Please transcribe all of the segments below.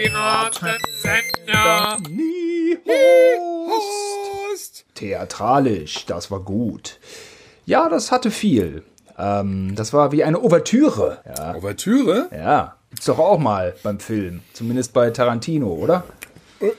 Piratensender. Host. Theatralisch, das war gut. Ja, das hatte viel. Ähm, das war wie eine Ouvertüre. Ja. Ouvertüre? Ja. Gibt's doch auch mal beim Film. Zumindest bei Tarantino, oder?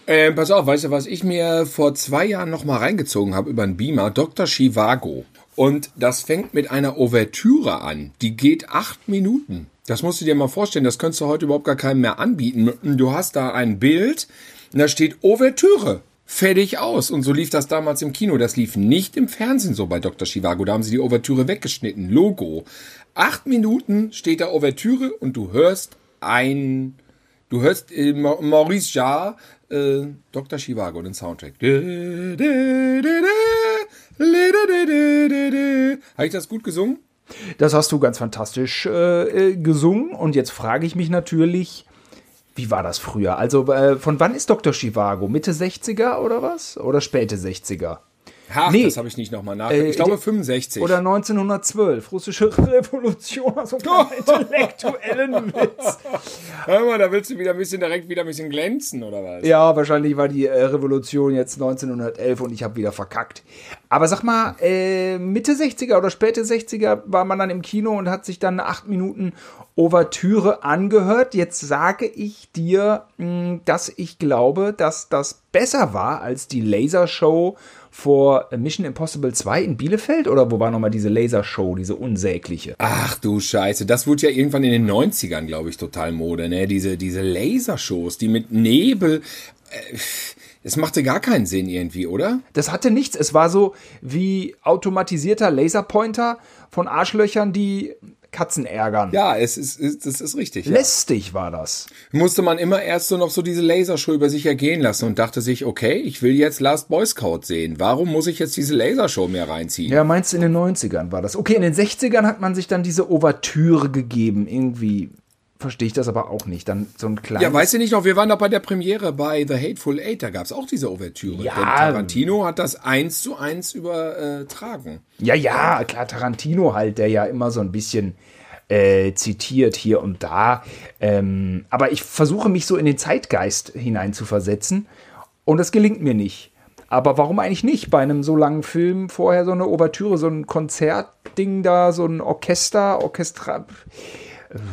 Äh, pass auf, weißt du, was ich mir vor zwei Jahren noch mal reingezogen habe über einen Beamer? Dr. Chivago. Und das fängt mit einer Ouvertüre an. Die geht acht Minuten. Das musst du dir mal vorstellen. Das könntest du heute überhaupt gar keinem mehr anbieten. Du hast da ein Bild und da steht Ouvertüre. Fertig aus. Und so lief das damals im Kino. Das lief nicht im Fernsehen so bei Dr. Chivago. Da haben sie die Ouvertüre weggeschnitten. Logo. Acht Minuten steht da Ouvertüre und du hörst ein, du hörst Maurice Jarre, äh, Dr. Chivago, den Soundtrack. Habe ich das gut gesungen? Das hast du ganz fantastisch äh, gesungen. Und jetzt frage ich mich natürlich, wie war das früher? Also äh, von wann ist Dr. Chivago? Mitte 60er oder was? Oder späte 60er? Ach, nee. das habe ich nicht nochmal nachgedacht. Ich glaube 65. Oder 1912, russische Revolution, also einen intellektuellen Witz. Hör mal, da willst du wieder ein bisschen direkt wieder ein bisschen glänzen, oder was? Ja, wahrscheinlich war die äh, Revolution jetzt 1911 und ich habe wieder verkackt. Aber sag mal, äh, Mitte 60er oder späte 60er war man dann im Kino und hat sich dann eine 8 Minuten Ouvertüre angehört. Jetzt sage ich dir, mh, dass ich glaube, dass das besser war als die Lasershow vor Mission Impossible 2 in Bielefeld oder wo war nochmal diese Lasershow, diese unsägliche? Ach du Scheiße, das wurde ja irgendwann in den 90ern, glaube ich, total Mode, ne? Diese, diese Lasershows, die mit Nebel. Äh, es machte gar keinen Sinn irgendwie, oder? Das hatte nichts. Es war so wie automatisierter Laserpointer von Arschlöchern, die Katzen ärgern. Ja, es ist, ist das ist richtig. Ja. Lästig war das. Musste man immer erst so noch so diese Lasershow über sich ergehen lassen und dachte sich, okay, ich will jetzt Last Boy Scout sehen. Warum muss ich jetzt diese Lasershow mir reinziehen? Ja, meinst du in den 90ern war das? Okay, in den 60ern hat man sich dann diese Ouvertüre gegeben, irgendwie verstehe ich das aber auch nicht. Dann so ein kleines. Ja, weißt du nicht noch, wir waren doch bei der Premiere bei The Hateful Eight, da gab es auch diese Ouvertüre. Ja. Denn Tarantino hat das eins zu eins übertragen. Ja, ja, klar, Tarantino halt, der ja immer so ein bisschen äh, zitiert hier und da. Ähm, aber ich versuche mich so in den Zeitgeist hineinzuversetzen und das gelingt mir nicht. Aber warum eigentlich nicht bei einem so langen Film vorher so eine Ouvertüre, so ein Konzertding da, so ein Orchester, Orchestra.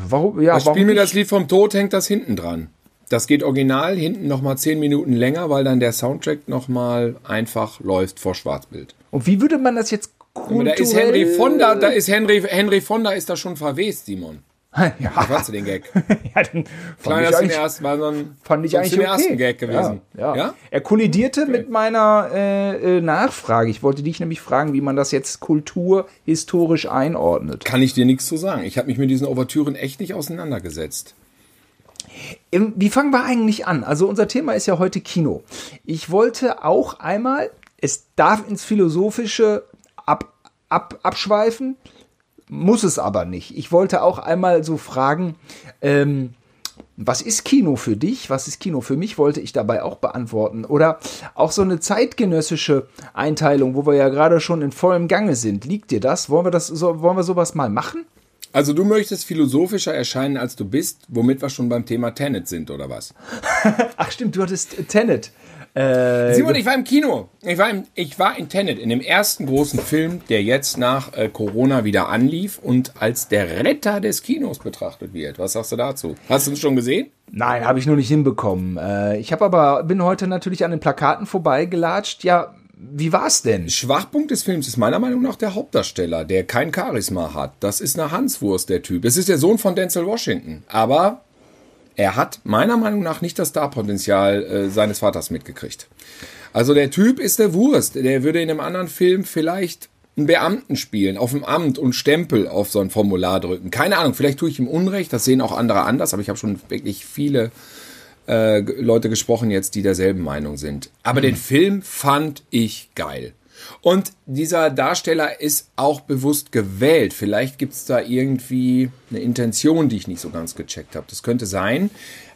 Warum? Ja, das warum Spiel mir das Lied vom Tod hängt das hinten dran. Das geht original hinten noch mal zehn Minuten länger, weil dann der Soundtrack noch mal einfach läuft vor Schwarzbild. Und wie würde man das jetzt da ist Henry Fonda, da ist Henry, Henry Fonda ist da schon verwest, Simon. Ja, Da fandst du den Gag. ja dann fand Kleiner eigentlich, ersten Mal, sondern fand ich zum eigentlich okay. ersten Gag gewesen. Ja, ja. Ja? Er kollidierte mit meiner äh, äh, Nachfrage. Ich wollte dich nämlich fragen, wie man das jetzt kulturhistorisch einordnet. Kann ich dir nichts zu sagen. Ich habe mich mit diesen Ouvertüren echt nicht auseinandergesetzt. Ähm, Wie fangen wir eigentlich an? Also unser Thema ist ja heute Kino. Ich wollte auch einmal, es darf ins Philosophische ab, ab, abschweifen, muss es aber nicht. Ich wollte auch einmal so fragen, ähm, was ist Kino für dich? Was ist Kino für mich? Wollte ich dabei auch beantworten. Oder auch so eine zeitgenössische Einteilung, wo wir ja gerade schon in vollem Gange sind. Liegt dir das? Wollen wir das, so, wollen wir sowas mal machen? Also du möchtest philosophischer erscheinen, als du bist, womit wir schon beim Thema Tenet sind, oder was? Ach stimmt, du hattest Tenet. Äh, Simon, ich war im Kino. Ich war, im, ich war in Tenet, in dem ersten großen Film, der jetzt nach äh, Corona wieder anlief und als der Retter des Kinos betrachtet wird. Was sagst du dazu? Hast du es schon gesehen? Nein, habe ich nur nicht hinbekommen. Äh, ich habe aber bin heute natürlich an den Plakaten vorbeigelatscht. Ja, wie war's denn? Schwachpunkt des Films ist meiner Meinung nach der Hauptdarsteller, der kein Charisma hat. Das ist eine Hanswurst, der Typ. Es ist der Sohn von Denzel Washington. Aber er hat meiner Meinung nach nicht das Starpotenzial äh, seines Vaters mitgekriegt. Also der Typ ist der Wurst. Der würde in einem anderen Film vielleicht einen Beamten spielen, auf dem Amt und Stempel auf so ein Formular drücken. Keine Ahnung, vielleicht tue ich ihm Unrecht, das sehen auch andere anders, aber ich habe schon wirklich viele äh, Leute gesprochen jetzt, die derselben Meinung sind. Aber den Film fand ich geil. Und dieser Darsteller ist auch bewusst gewählt. Vielleicht gibt es da irgendwie eine Intention, die ich nicht so ganz gecheckt habe. Das könnte sein.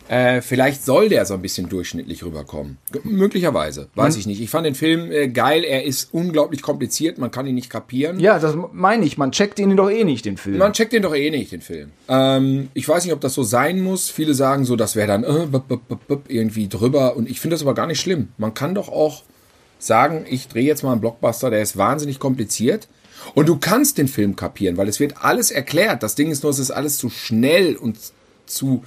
Äh, vielleicht soll der so ein bisschen durchschnittlich rüberkommen. G möglicherweise. Weiß hm. ich nicht. Ich fand den Film äh, geil. Er ist unglaublich kompliziert. Man kann ihn nicht kapieren. Ja, das meine ich. Man checkt ihn doch eh nicht, den Film. Man checkt ihn doch eh nicht, den Film. Ähm, ich weiß nicht, ob das so sein muss. Viele sagen so, das wäre dann äh, b -b -b irgendwie drüber. Und ich finde das aber gar nicht schlimm. Man kann doch auch sagen, ich drehe jetzt mal einen Blockbuster, der ist wahnsinnig kompliziert. Und du kannst den Film kapieren, weil es wird alles erklärt. Das Ding ist nur, es ist alles zu schnell und zu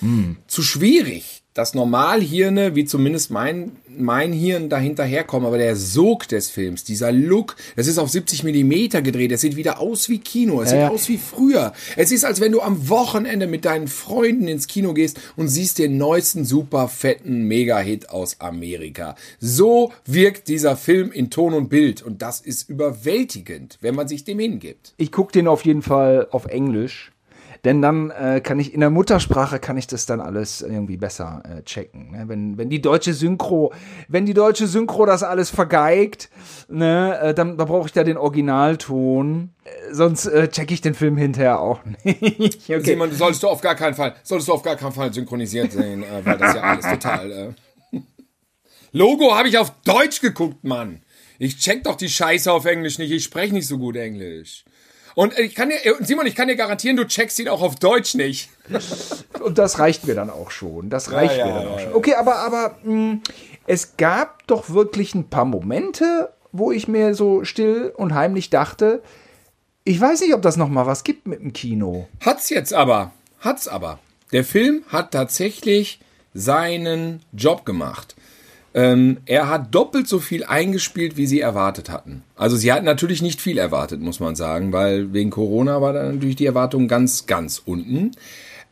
hm. zu schwierig dass Normalhirne, wie zumindest mein, mein Hirn dahinter herkommen, aber der Sog des Films, dieser Look, das ist auf 70 Millimeter gedreht, es sieht wieder aus wie Kino, es äh. sieht aus wie früher. Es ist, als wenn du am Wochenende mit deinen Freunden ins Kino gehst und siehst den neuesten super fetten Mega-Hit aus Amerika. So wirkt dieser Film in Ton und Bild und das ist überwältigend, wenn man sich dem hingibt. Ich gucke den auf jeden Fall auf Englisch denn dann äh, kann ich in der Muttersprache kann ich das dann alles irgendwie besser äh, checken. Ne? Wenn, wenn die deutsche Synchro, wenn die deutsche Synchro das alles vergeigt, ne, äh, dann, dann brauche ich da den Originalton. Äh, sonst äh, checke ich den Film hinterher auch nicht. okay. Simon, solltest du auf gar keinen Fall, solltest du auf gar keinen Fall synchronisiert sehen, äh, weil das ja alles total. Äh Logo habe ich auf Deutsch geguckt, Mann. Ich check doch die Scheiße auf Englisch nicht. Ich spreche nicht so gut Englisch. Und ich kann dir, Simon, ich kann dir garantieren, du checkst ihn auch auf Deutsch nicht. Und das reicht mir dann auch schon. Das reicht ja, mir dann ja, auch schon. Okay, aber, aber mh, hm, es gab doch wirklich ein paar Momente, wo ich mir so still und heimlich dachte, ich weiß nicht, ob das noch mal was gibt mit dem Kino. Hat's jetzt aber. Hat's aber. Der Film hat tatsächlich seinen Job gemacht. Ähm, er hat doppelt so viel eingespielt, wie sie erwartet hatten. Also sie hatten natürlich nicht viel erwartet, muss man sagen, weil wegen Corona war dann natürlich die Erwartung ganz, ganz unten.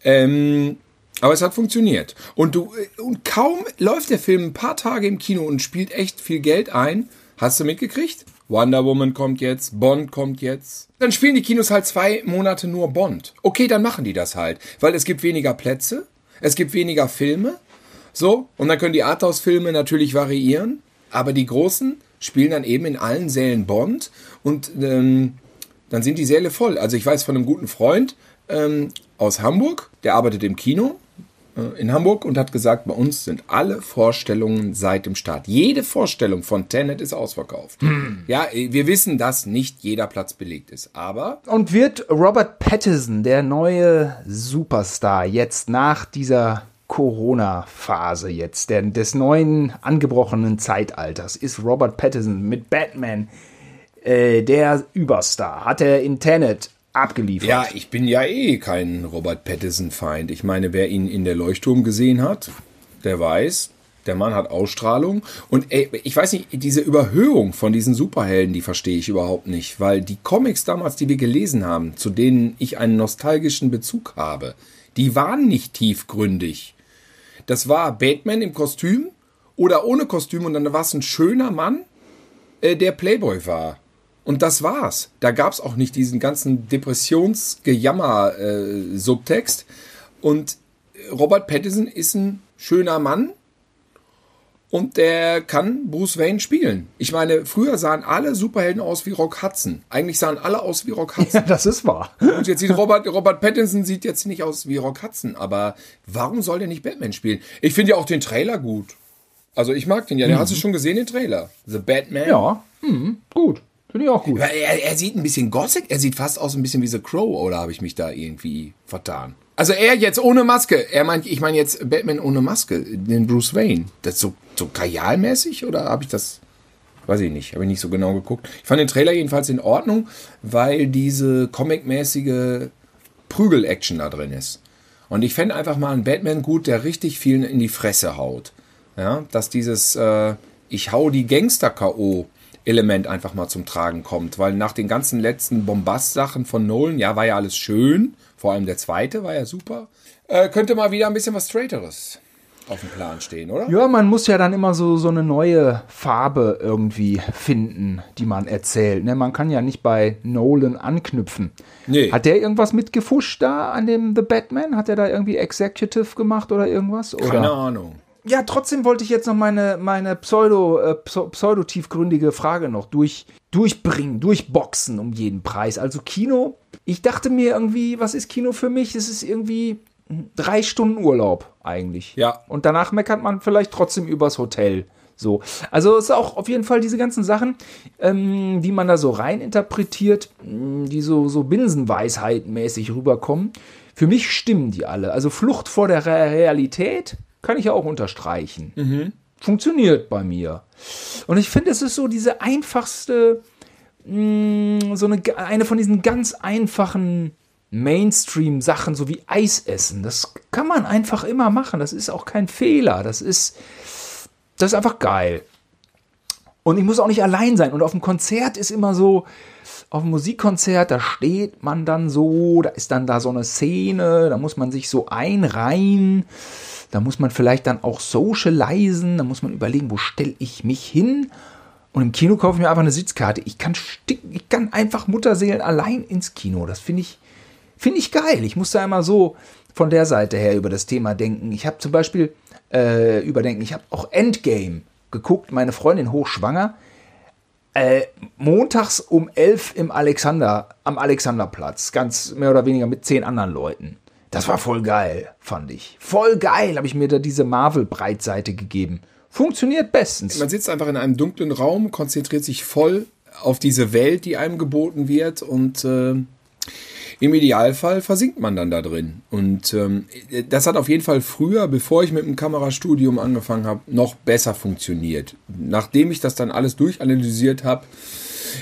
Ähm, aber es hat funktioniert. Und du, äh, und kaum läuft der Film ein paar Tage im Kino und spielt echt viel Geld ein. Hast du mitgekriegt? Wonder Woman kommt jetzt, Bond kommt jetzt. Dann spielen die Kinos halt zwei Monate nur Bond. Okay, dann machen die das halt, weil es gibt weniger Plätze, es gibt weniger Filme so, und dann können die Arthouse-Filme natürlich variieren, aber die großen spielen dann eben in allen Sälen Bond und ähm, dann sind die Säle voll. Also ich weiß von einem guten Freund ähm, aus Hamburg, der arbeitet im Kino äh, in Hamburg und hat gesagt, bei uns sind alle Vorstellungen seit dem Start. Jede Vorstellung von Tenet ist ausverkauft. Hm. Ja, wir wissen, dass nicht jeder Platz belegt ist, aber. Und wird Robert Pattinson, der neue Superstar, jetzt nach dieser Corona-Phase jetzt, der, des neuen angebrochenen Zeitalters, ist Robert Pattinson mit Batman äh, der Überstar. Hat er in Tenet abgeliefert. Ja, ich bin ja eh kein Robert Pattinson-Feind. Ich meine, wer ihn in der Leuchtturm gesehen hat, der weiß, der Mann hat Ausstrahlung. Und ey, ich weiß nicht, diese Überhöhung von diesen Superhelden, die verstehe ich überhaupt nicht. Weil die Comics damals, die wir gelesen haben, zu denen ich einen nostalgischen Bezug habe, die waren nicht tiefgründig. Das war Batman im Kostüm oder ohne Kostüm und dann war es ein schöner Mann, äh, der Playboy war. Und das war's. Da gab es auch nicht diesen ganzen Depressionsgejammer-Subtext. Äh, und Robert Pattinson ist ein schöner Mann, und der kann Bruce Wayne spielen. Ich meine, früher sahen alle Superhelden aus wie Rock Hudson. Eigentlich sahen alle aus wie Rock Hudson. Ja, das ist wahr. Und jetzt sieht Robert, Robert Pattinson sieht jetzt nicht aus wie Rock Hudson, aber warum soll der nicht Batman spielen? Ich finde ja auch den Trailer gut. Also ich mag den ja. Den mhm. hast du schon gesehen, den Trailer. The Batman. Ja, mhm. gut. Finde ich auch gut. Er, er, sieht ein bisschen gothic, er sieht fast aus ein bisschen wie The Crow, oder habe ich mich da irgendwie vertan? Also er jetzt ohne Maske. Er meint, ich meine jetzt Batman ohne Maske, den Bruce Wayne. Das ist so, so kajalmäßig oder habe ich das? Weiß ich nicht, habe ich nicht so genau geguckt. Ich fand den Trailer jedenfalls in Ordnung, weil diese comic-mäßige Prügel-Action da drin ist. Und ich fände einfach mal einen Batman gut, der richtig vielen in die Fresse haut. Ja, dass dieses äh, Ich hau die Gangster-K.O. Element einfach mal zum Tragen kommt, weil nach den ganzen letzten Bombast-Sachen von Nolan, ja, war ja alles schön, vor allem der zweite war ja super. Äh, könnte mal wieder ein bisschen was Straighteres auf dem Plan stehen, oder? Ja, man muss ja dann immer so, so eine neue Farbe irgendwie finden, die man erzählt. Ne? Man kann ja nicht bei Nolan anknüpfen. Nee. Hat der irgendwas mitgefuscht da an dem The Batman? Hat er da irgendwie Executive gemacht oder irgendwas? Keine Ahnung. Ja, trotzdem wollte ich jetzt noch meine, meine pseudo, äh, pseudo-tiefgründige Frage noch durch, durchbringen, durchboxen um jeden Preis. Also Kino, ich dachte mir irgendwie, was ist Kino für mich? Es ist irgendwie drei Stunden Urlaub eigentlich. Ja. Und danach meckert man vielleicht trotzdem übers Hotel. So. Also es ist auch auf jeden Fall diese ganzen Sachen, ähm, die man da so rein interpretiert, die so, so Binsenweisheit-mäßig rüberkommen. Für mich stimmen die alle. Also Flucht vor der Realität kann ich ja auch unterstreichen. Mhm. Funktioniert bei mir. Und ich finde, es ist so diese einfachste, mh, so eine, eine von diesen ganz einfachen Mainstream-Sachen, so wie Eis essen. Das kann man einfach immer machen. Das ist auch kein Fehler. Das ist, das ist einfach geil. Und ich muss auch nicht allein sein. Und auf dem Konzert ist immer so, auf dem Musikkonzert, da steht man dann so, da ist dann da so eine Szene, da muss man sich so einreihen. Da muss man vielleicht dann auch socialisen, da muss man überlegen, wo stelle ich mich hin. Und im Kino kaufe ich mir einfach eine Sitzkarte. Ich kann, ich kann einfach Mutterseelen allein ins Kino. Das finde ich, finde ich geil. Ich muss da immer so von der Seite her über das Thema denken. Ich habe zum Beispiel äh, überdenken, ich habe auch Endgame geguckt, meine Freundin hochschwanger. Äh, montags um elf im Alexander, am Alexanderplatz, ganz mehr oder weniger mit zehn anderen Leuten. Das war voll geil, fand ich. Voll geil habe ich mir da diese Marvel-Breitseite gegeben. Funktioniert bestens. Man sitzt einfach in einem dunklen Raum, konzentriert sich voll auf diese Welt, die einem geboten wird und äh, im Idealfall versinkt man dann da drin. Und ähm, das hat auf jeden Fall früher, bevor ich mit dem Kamerastudium angefangen habe, noch besser funktioniert. Nachdem ich das dann alles durchanalysiert habe,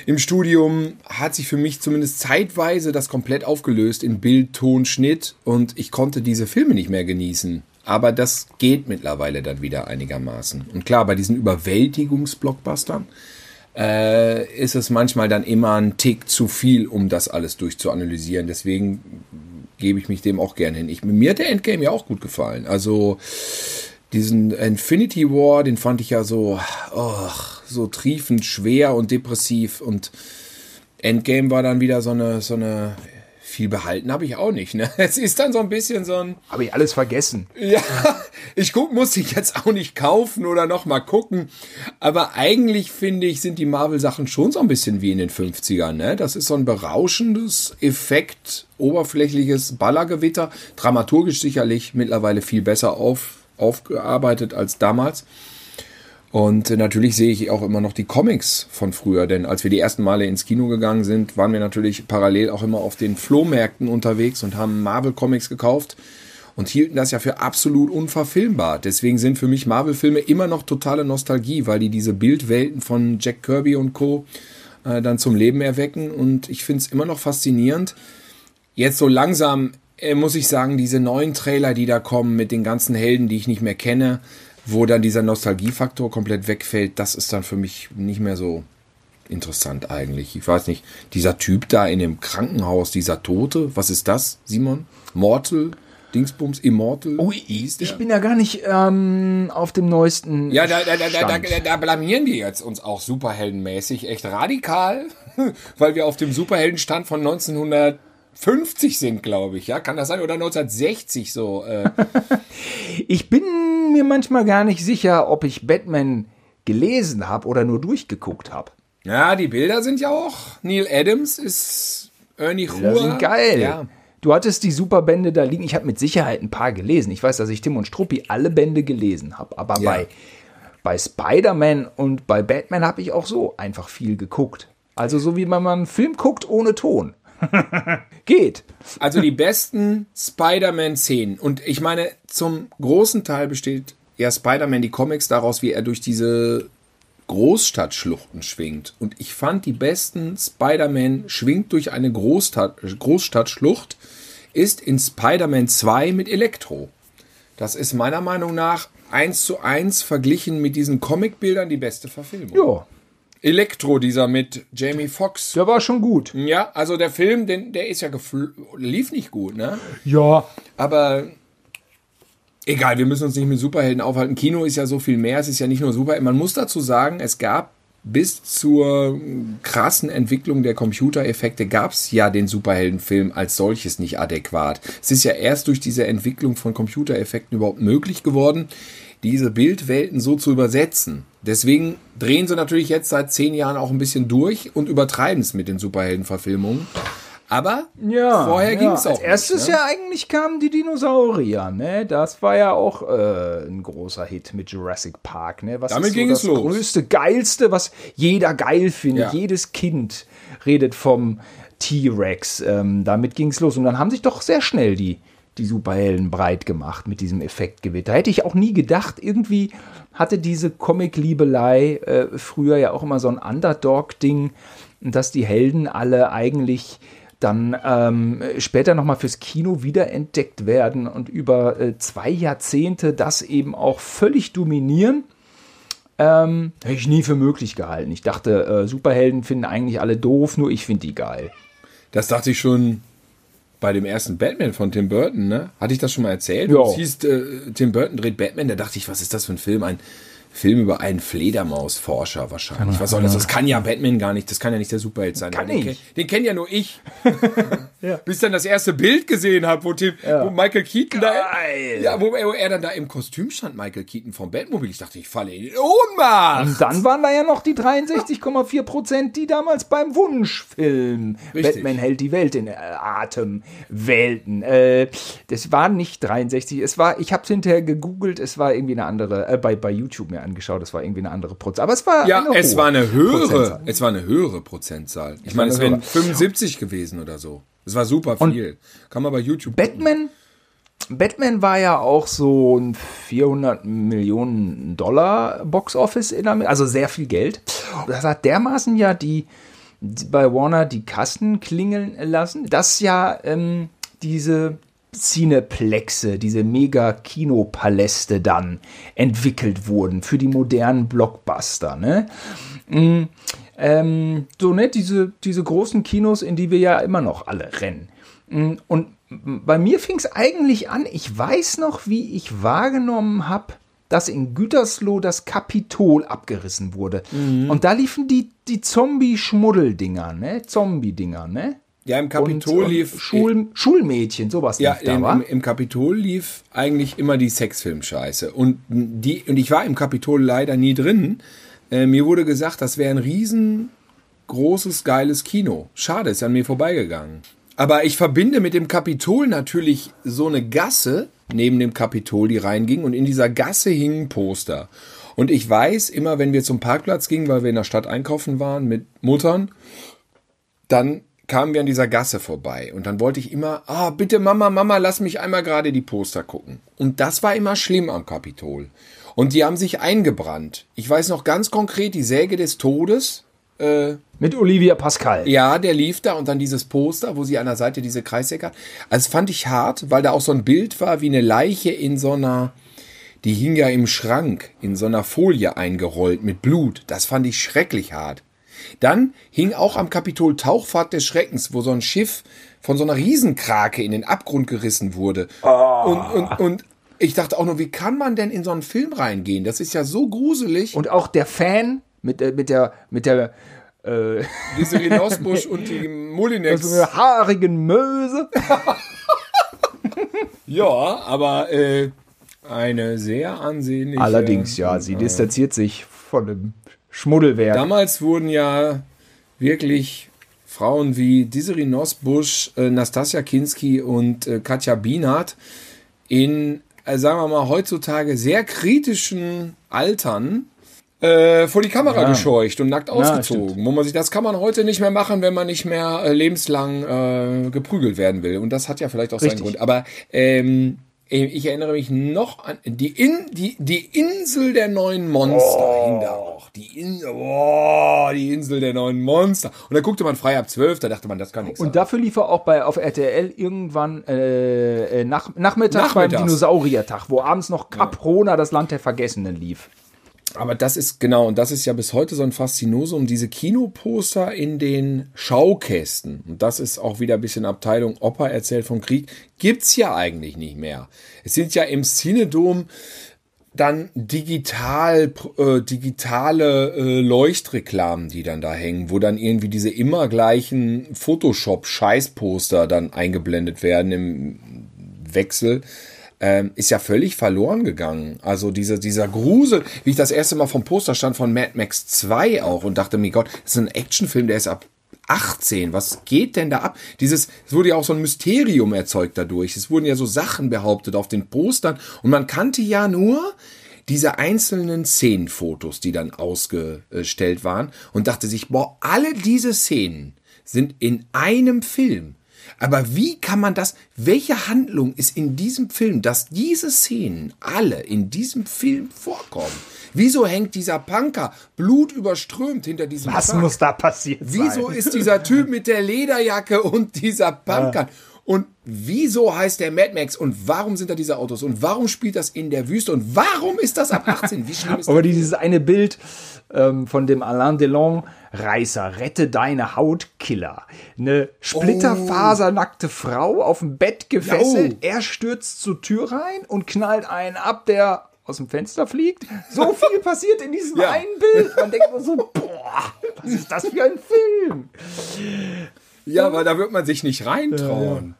im Studium hat sich für mich zumindest zeitweise das komplett aufgelöst in Bild, Ton, Schnitt und ich konnte diese Filme nicht mehr genießen. Aber das geht mittlerweile dann wieder einigermaßen. Und klar, bei diesen Überwältigungsblockbustern äh, ist es manchmal dann immer ein Tick zu viel, um das alles durchzuanalysieren. Deswegen gebe ich mich dem auch gerne hin. Ich, mir hat der Endgame ja auch gut gefallen. Also diesen Infinity War, den fand ich ja so, oh, so triefend schwer und depressiv und Endgame war dann wieder so eine, so eine viel behalten habe ich auch nicht. Ne? Es ist dann so ein bisschen so ein. Habe ich alles vergessen. Ja, ich guck, muss ich jetzt auch nicht kaufen oder noch mal gucken. Aber eigentlich finde ich, sind die Marvel-Sachen schon so ein bisschen wie in den 50ern. Ne? Das ist so ein berauschendes Effekt, oberflächliches Ballergewitter. Dramaturgisch sicherlich mittlerweile viel besser auf, aufgearbeitet als damals. Und natürlich sehe ich auch immer noch die Comics von früher, denn als wir die ersten Male ins Kino gegangen sind, waren wir natürlich parallel auch immer auf den Flohmärkten unterwegs und haben Marvel Comics gekauft und hielten das ja für absolut unverfilmbar. Deswegen sind für mich Marvel-Filme immer noch totale Nostalgie, weil die diese Bildwelten von Jack Kirby und Co. Äh, dann zum Leben erwecken. Und ich finde es immer noch faszinierend. Jetzt so langsam äh, muss ich sagen, diese neuen Trailer, die da kommen mit den ganzen Helden, die ich nicht mehr kenne, wo dann dieser Nostalgiefaktor komplett wegfällt, das ist dann für mich nicht mehr so interessant eigentlich. Ich weiß nicht, dieser Typ da in dem Krankenhaus, dieser Tote, was ist das, Simon? Mortal? Dingsbums, Immortal? Oh, ich, ich bin ja gar nicht ähm, auf dem neuesten. Ja, da, da, da, da, blamieren die jetzt uns auch superheldenmäßig echt radikal, weil wir auf dem Superheldenstand von 1900 50 sind, glaube ich, ja, kann das sein? Oder 1960 so. Äh. ich bin mir manchmal gar nicht sicher, ob ich Batman gelesen habe oder nur durchgeguckt habe. Ja, die Bilder sind ja auch. Neil Adams ist Ernie Chua. Die sind geil. Ja. Du hattest die Superbände da liegen. Ich habe mit Sicherheit ein paar gelesen. Ich weiß, dass ich Tim und Struppi alle Bände gelesen habe. Aber ja. bei, bei Spider-Man und bei Batman habe ich auch so einfach viel geguckt. Also so wie man mal einen Film guckt ohne Ton. Geht. Also die besten Spider-Man-Szenen. Und ich meine, zum großen Teil besteht ja Spider-Man die Comics daraus, wie er durch diese Großstadtschluchten schwingt. Und ich fand die besten Spider-Man schwingt durch eine Großstadt, Großstadtschlucht ist in Spider-Man 2 mit Elektro. Das ist meiner Meinung nach eins zu eins verglichen mit diesen Comicbildern die beste Verfilmung. Ja, Elektro, dieser mit Jamie Foxx. Der war schon gut. Ja, also der Film, den, der ist ja lief nicht gut, ne? Ja. Aber egal, wir müssen uns nicht mit Superhelden aufhalten. Kino ist ja so viel mehr, es ist ja nicht nur Super. Man muss dazu sagen, es gab bis zur krassen Entwicklung der Computereffekte gab es ja den Superheldenfilm als solches nicht adäquat. Es ist ja erst durch diese Entwicklung von Computereffekten überhaupt möglich geworden, diese Bildwelten so zu übersetzen. Deswegen drehen sie natürlich jetzt seit zehn Jahren auch ein bisschen durch und übertreiben es mit den Superheldenverfilmungen. Aber Ja, vorher ja. ging es auch. Als erstes nicht, ne? ja eigentlich kamen die Dinosaurier, ne? Das war ja auch äh, ein großer Hit mit Jurassic Park, ne? Was Damit ist so ging das es los. größte, geilste, was jeder geil findet. Ja. Jedes Kind redet vom T-Rex. Ähm, damit ging es los. Und dann haben sich doch sehr schnell die, die Superhelden breit gemacht mit diesem Effektgewitter. Hätte ich auch nie gedacht. Irgendwie hatte diese Comic-Liebelei äh, früher ja auch immer so ein Underdog-Ding, dass die Helden alle eigentlich dann ähm, später nochmal fürs Kino wiederentdeckt werden und über äh, zwei Jahrzehnte das eben auch völlig dominieren. Ähm, hätte ich nie für möglich gehalten. Ich dachte, äh, Superhelden finden eigentlich alle doof, nur ich finde die geil. Das dachte ich schon bei dem ersten Batman von Tim Burton, ne? Hatte ich das schon mal erzählt? Ja. Es hieß, äh, Tim Burton dreht Batman, da dachte ich, was ist das für ein Film? Ein Film über einen Fledermausforscher wahrscheinlich. Was soll das? Das kann ja Batman gar nicht. Das kann ja nicht der Superheld sein. Kann den, nicht. kenn- den kenne ja nur ich. Bis dann das erste Bild gesehen habe, wo, Tim, wo Michael Keaton Geil. da, ja, wo, wo er dann da im Kostüm stand, Michael Keaton vom Batmobil. Ich dachte, ich falle in Ohnmacht. Und dann waren da ja noch die 63,4 Prozent, die damals beim Wunschfilm Richtig. Batman hält die Welt in äh, Atem wählten. Äh, das war nicht 63, es war, ich habe es hinterher gegoogelt, es war irgendwie eine andere, äh, bei, bei YouTube mir angeschaut, es war irgendwie eine andere Prozent. Aber es war Ja, eine es war eine höhere, Prozentzahl. es war eine höhere Prozentzahl. Ich meine, eine es wären höhere. 75 gewesen oder so. Es war super viel. Kann man bei YouTube. Batman, Batman war ja auch so ein 400 Millionen Dollar Box-Office in Amerika, also sehr viel Geld. Das hat dermaßen ja die, die bei Warner die Kassen klingeln lassen, dass ja ähm, diese Cineplexe, diese Mega-Kinopaläste dann entwickelt wurden für die modernen Blockbuster. Ne? Mm, ähm, so, ne, diese, diese großen Kinos, in die wir ja immer noch alle rennen. Mm, Und bei mir fing es eigentlich an, ich weiß noch, wie ich wahrgenommen habe, dass in Gütersloh das Kapitol abgerissen wurde. Und da liefen die, die Zombie-Schmuddeldinger, ne? Zombie-Dinger, ne? Ja, im Kapitol und, und lief. Schul, Schulmädchen, sowas ja, da, im, wa? im, im Kapitol lief eigentlich immer die Sexfilm-Scheiße. Und, die, und ich war im Kapitol leider nie drin. Äh, mir wurde gesagt, das wäre ein riesengroßes, geiles Kino. Schade, ist an mir vorbeigegangen. Aber ich verbinde mit dem Kapitol natürlich so eine Gasse neben dem Kapitol, die reinging. Und in dieser Gasse hingen Poster. Und ich weiß, immer wenn wir zum Parkplatz gingen, weil wir in der Stadt einkaufen waren mit Muttern, dann kamen wir an dieser Gasse vorbei und dann wollte ich immer, ah, bitte Mama, Mama, lass mich einmal gerade die Poster gucken. Und das war immer schlimm am Kapitol. Und die haben sich eingebrannt. Ich weiß noch ganz konkret, die Säge des Todes, äh, Mit Olivia Pascal. ja, der lief da und dann dieses Poster, wo sie an der Seite diese Kreissäcke hat. Also das fand ich hart, weil da auch so ein Bild war, wie eine Leiche in so einer, die hing ja im Schrank, in so einer Folie eingerollt mit Blut. Das fand ich schrecklich hart. Dann hing auch am Kapitol Tauchfahrt des Schreckens, wo so ein Schiff von so einer Riesenkrake in den Abgrund gerissen wurde. Und, und, und ich dachte auch nur, wie kann man denn in so einen Film reingehen? Das ist ja so gruselig. Und auch der Fan mit, der- mit der, mit der, äh, diese Rhinosbusch und die Molinex. so einer haarigen Möse. Ja, aber äh, eine sehr ansehnliche. Allerdings, ja, sie distanziert sich von dem Schmuddelwerk. Damals wurden ja wirklich Frauen wie Desiree Nosbusch, äh, Nastasia Kinski und äh, Katja Bienert in, äh, sagen wir mal, heutzutage sehr kritischen Altern äh, vor die Kamera Ja. gescheucht und nackt ausgezogen. stimmt. wo man sich, das kann man heute nicht mehr machen, wenn man nicht mehr äh, lebenslang äh, geprügelt werden will. Und das hat ja vielleicht auch Richtig. seinen Grund. Aber ähm, ich erinnere mich noch an die, In, die, die Insel der neuen Monster hing da auch. Die, In, oh, die Insel der neuen Monster. Und da guckte man frei ab 12, da dachte man, das kann nichts sein. Und dafür lief er auch bei, auf RTL irgendwann äh, äh, nach, nachmittags, beim Nachmittags. Dinosauriertag, wo abends noch Caprona, das Land der Vergessenen, lief. Aber das ist genau, und das ist ja bis heute so ein Faszinosum, diese Kinoposter in den Schaukästen. Und das ist auch wieder ein bisschen Abteilung Opa erzählt vom Krieg. Gibt's ja eigentlich nicht mehr. Es sind ja im Cinedom dann digital, äh, digitale äh, Leuchtreklamen, die dann da hängen, wo dann irgendwie diese immer gleichen Photoshop-Scheißposter dann eingeblendet werden im Wechsel. Ähm, ist ja völlig verloren gegangen. Also diese, dieser Grusel, wie ich das erste Mal vom Poster stand von Mad Max 2 auch und dachte mir, Gott, das ist ein Actionfilm, der ist ab 18. Was geht denn da ab? Dieses, es wurde ja auch so ein Mysterium erzeugt dadurch. Es wurden ja so Sachen behauptet auf den Postern und man kannte ja nur diese einzelnen Szenenfotos, die dann ausgestellt waren und dachte sich, boah, alle diese Szenen sind in einem Film. Aber wie kann man das, welche Handlung ist in diesem Film, dass diese Szenen alle in diesem Film vorkommen? Wieso hängt dieser Punker blutüberströmt hinter diesem Was Truck? muss da passiert sein? Wieso ist dieser Typ mit der Lederjacke und dieser Punker? Und wieso heißt der Mad Max? Und warum sind da diese Autos? Und warum spielt das in der Wüste? Und warum ist das ab 18? Wie schlimm ist Aber das? dieses eine Bild ähm, von dem Alain Delon, Reißer, rette deine Haut, Killer. Eine splitterfasernackte Frau auf dem Bett gefesselt. Jo. Er stürzt zur Tür rein und knallt einen ab, der aus dem Fenster fliegt. So viel passiert in diesem Ja. einen Bild. Man denkt nur so, boah, was ist das für ein Film? Ja, weil da wird man sich nicht reintrauen.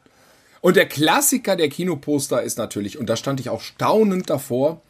Und der Klassiker der Kinoposter ist natürlich, und da stand ich auch staunend davor,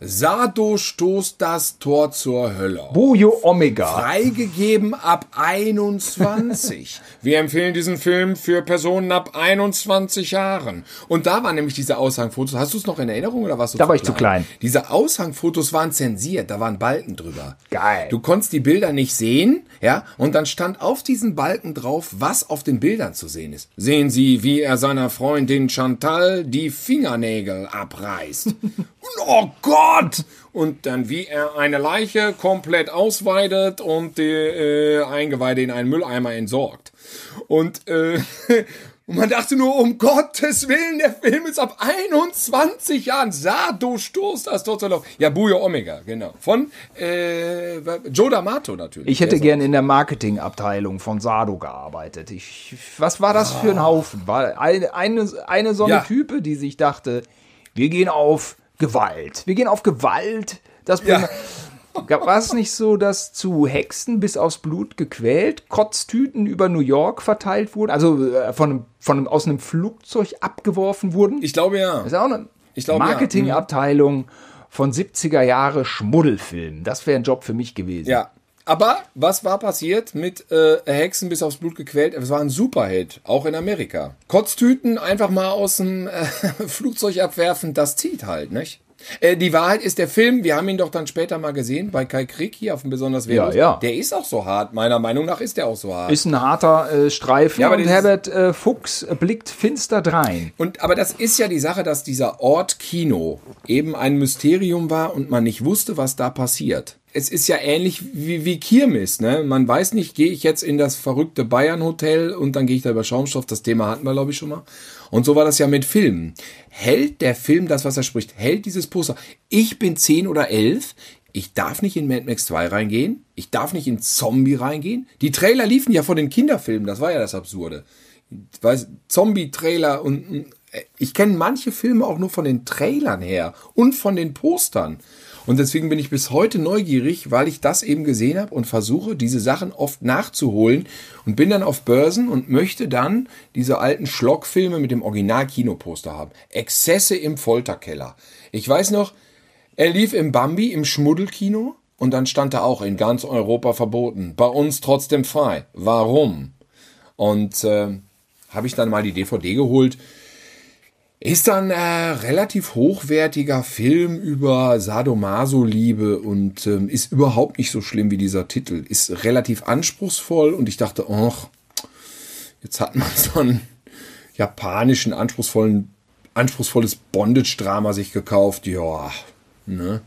Sado stoßt das Tor zur Hölle. Bojo Omega. Freigegeben ab 21. Wir empfehlen diesen Film für Personen ab 21 Jahren. Und da waren nämlich diese Aushangfotos. Hast du es noch in Erinnerung oder warst du Da war ich zu klein. Diese Aushangfotos waren zensiert, da waren Balken drüber. Geil. Du konntest die Bilder nicht sehen, ja, und dann stand auf diesen Balken drauf, was auf den Bildern zu sehen ist. Sehen Sie, wie er seiner Freundin Chantal die Fingernägel abreißt. Oh Gott! Und dann wie er eine Leiche komplett ausweidet und die äh, Eingeweide in einen Mülleimer entsorgt. Und äh, und man dachte nur, um Gottes Willen, der Film ist ab 21 Jahren. Sado stoßt das Lauf. Ja, Bujo Omega, genau. Von äh, Joe D'Amato natürlich. Ich hätte gern in der Marketingabteilung von Sado gearbeitet. Ich, was war das für ein Haufen? War eine, eine, eine so eine Ja. Type, die sich dachte, wir gehen auf Gewalt. Wir gehen auf Gewalt. Das Ja. War es nicht so, dass zu Hexen bis aufs Blut gequält Kotztüten über New York verteilt wurden? Also äh, von, von aus einem Flugzeug abgeworfen wurden? Ich glaube ja. Das ist auch eine Ich glaube, ja. Marketingabteilung von 70er Jahre Schmuddelfilm. Das wäre ein Job für mich gewesen. Ja. Aber was war passiert mit äh, Hexen bis aufs Blut gequält? Es war ein Superhit, auch in Amerika. Kotztüten einfach mal aus dem äh, Flugzeug abwerfen, das zieht halt, nicht? Äh, die Wahrheit ist, der Film, wir haben ihn doch dann später mal gesehen, bei Kai Krieg hier auf dem besonders Wehrlos. ja. Der ist auch so hart, meiner Meinung nach ist der auch so hart. Ist ein harter äh, Streifen Ja, aber und Herbert äh, Fuchs blickt finster drein. Und aber das ist ja die Sache, dass dieser Ort Kino eben ein Mysterium war und man nicht wusste, was da passiert. Es ist ja ähnlich wie, wie Kirmes, ne? Man weiß nicht, gehe ich jetzt in das verrückte Bayern Hotel und dann gehe ich da über Schaumstoff. Das Thema hatten wir, glaube ich, schon mal. Und so war das ja mit Filmen. Hält der Film das, was er spricht? Hält dieses Poster? Ich bin zehn oder elf. Ich darf nicht in Mad Max 2 reingehen. Ich darf nicht in Zombie reingehen. Die Trailer liefen ja vor den Kinderfilmen. Das war ja das Absurde Zombie-Trailer und und, äh, ich kenne manche Filme auch nur von den Trailern her und von den Postern. Und deswegen bin ich bis heute neugierig, weil ich das eben gesehen habe und versuche, diese Sachen oft nachzuholen und bin dann auf Börsen und möchte dann diese alten Schlockfilme mit dem Original-Kinoposter haben. Exzesse im Folterkeller. Ich weiß noch, er lief im Bambi im Schmuddelkino und dann stand er auch in ganz Europa verboten. Bei uns trotzdem frei. Warum? Und äh, habe ich dann mal die DVD geholt. Ist dann äh, relativ hochwertiger Film über Sadomaso-Liebe und ähm, ist überhaupt nicht so schlimm wie dieser Titel. Ist relativ anspruchsvoll und ich dachte, ach, jetzt hat man so einen japanischen, anspruchsvollen, anspruchsvolles Bondage-Drama sich gekauft. Ja, ne?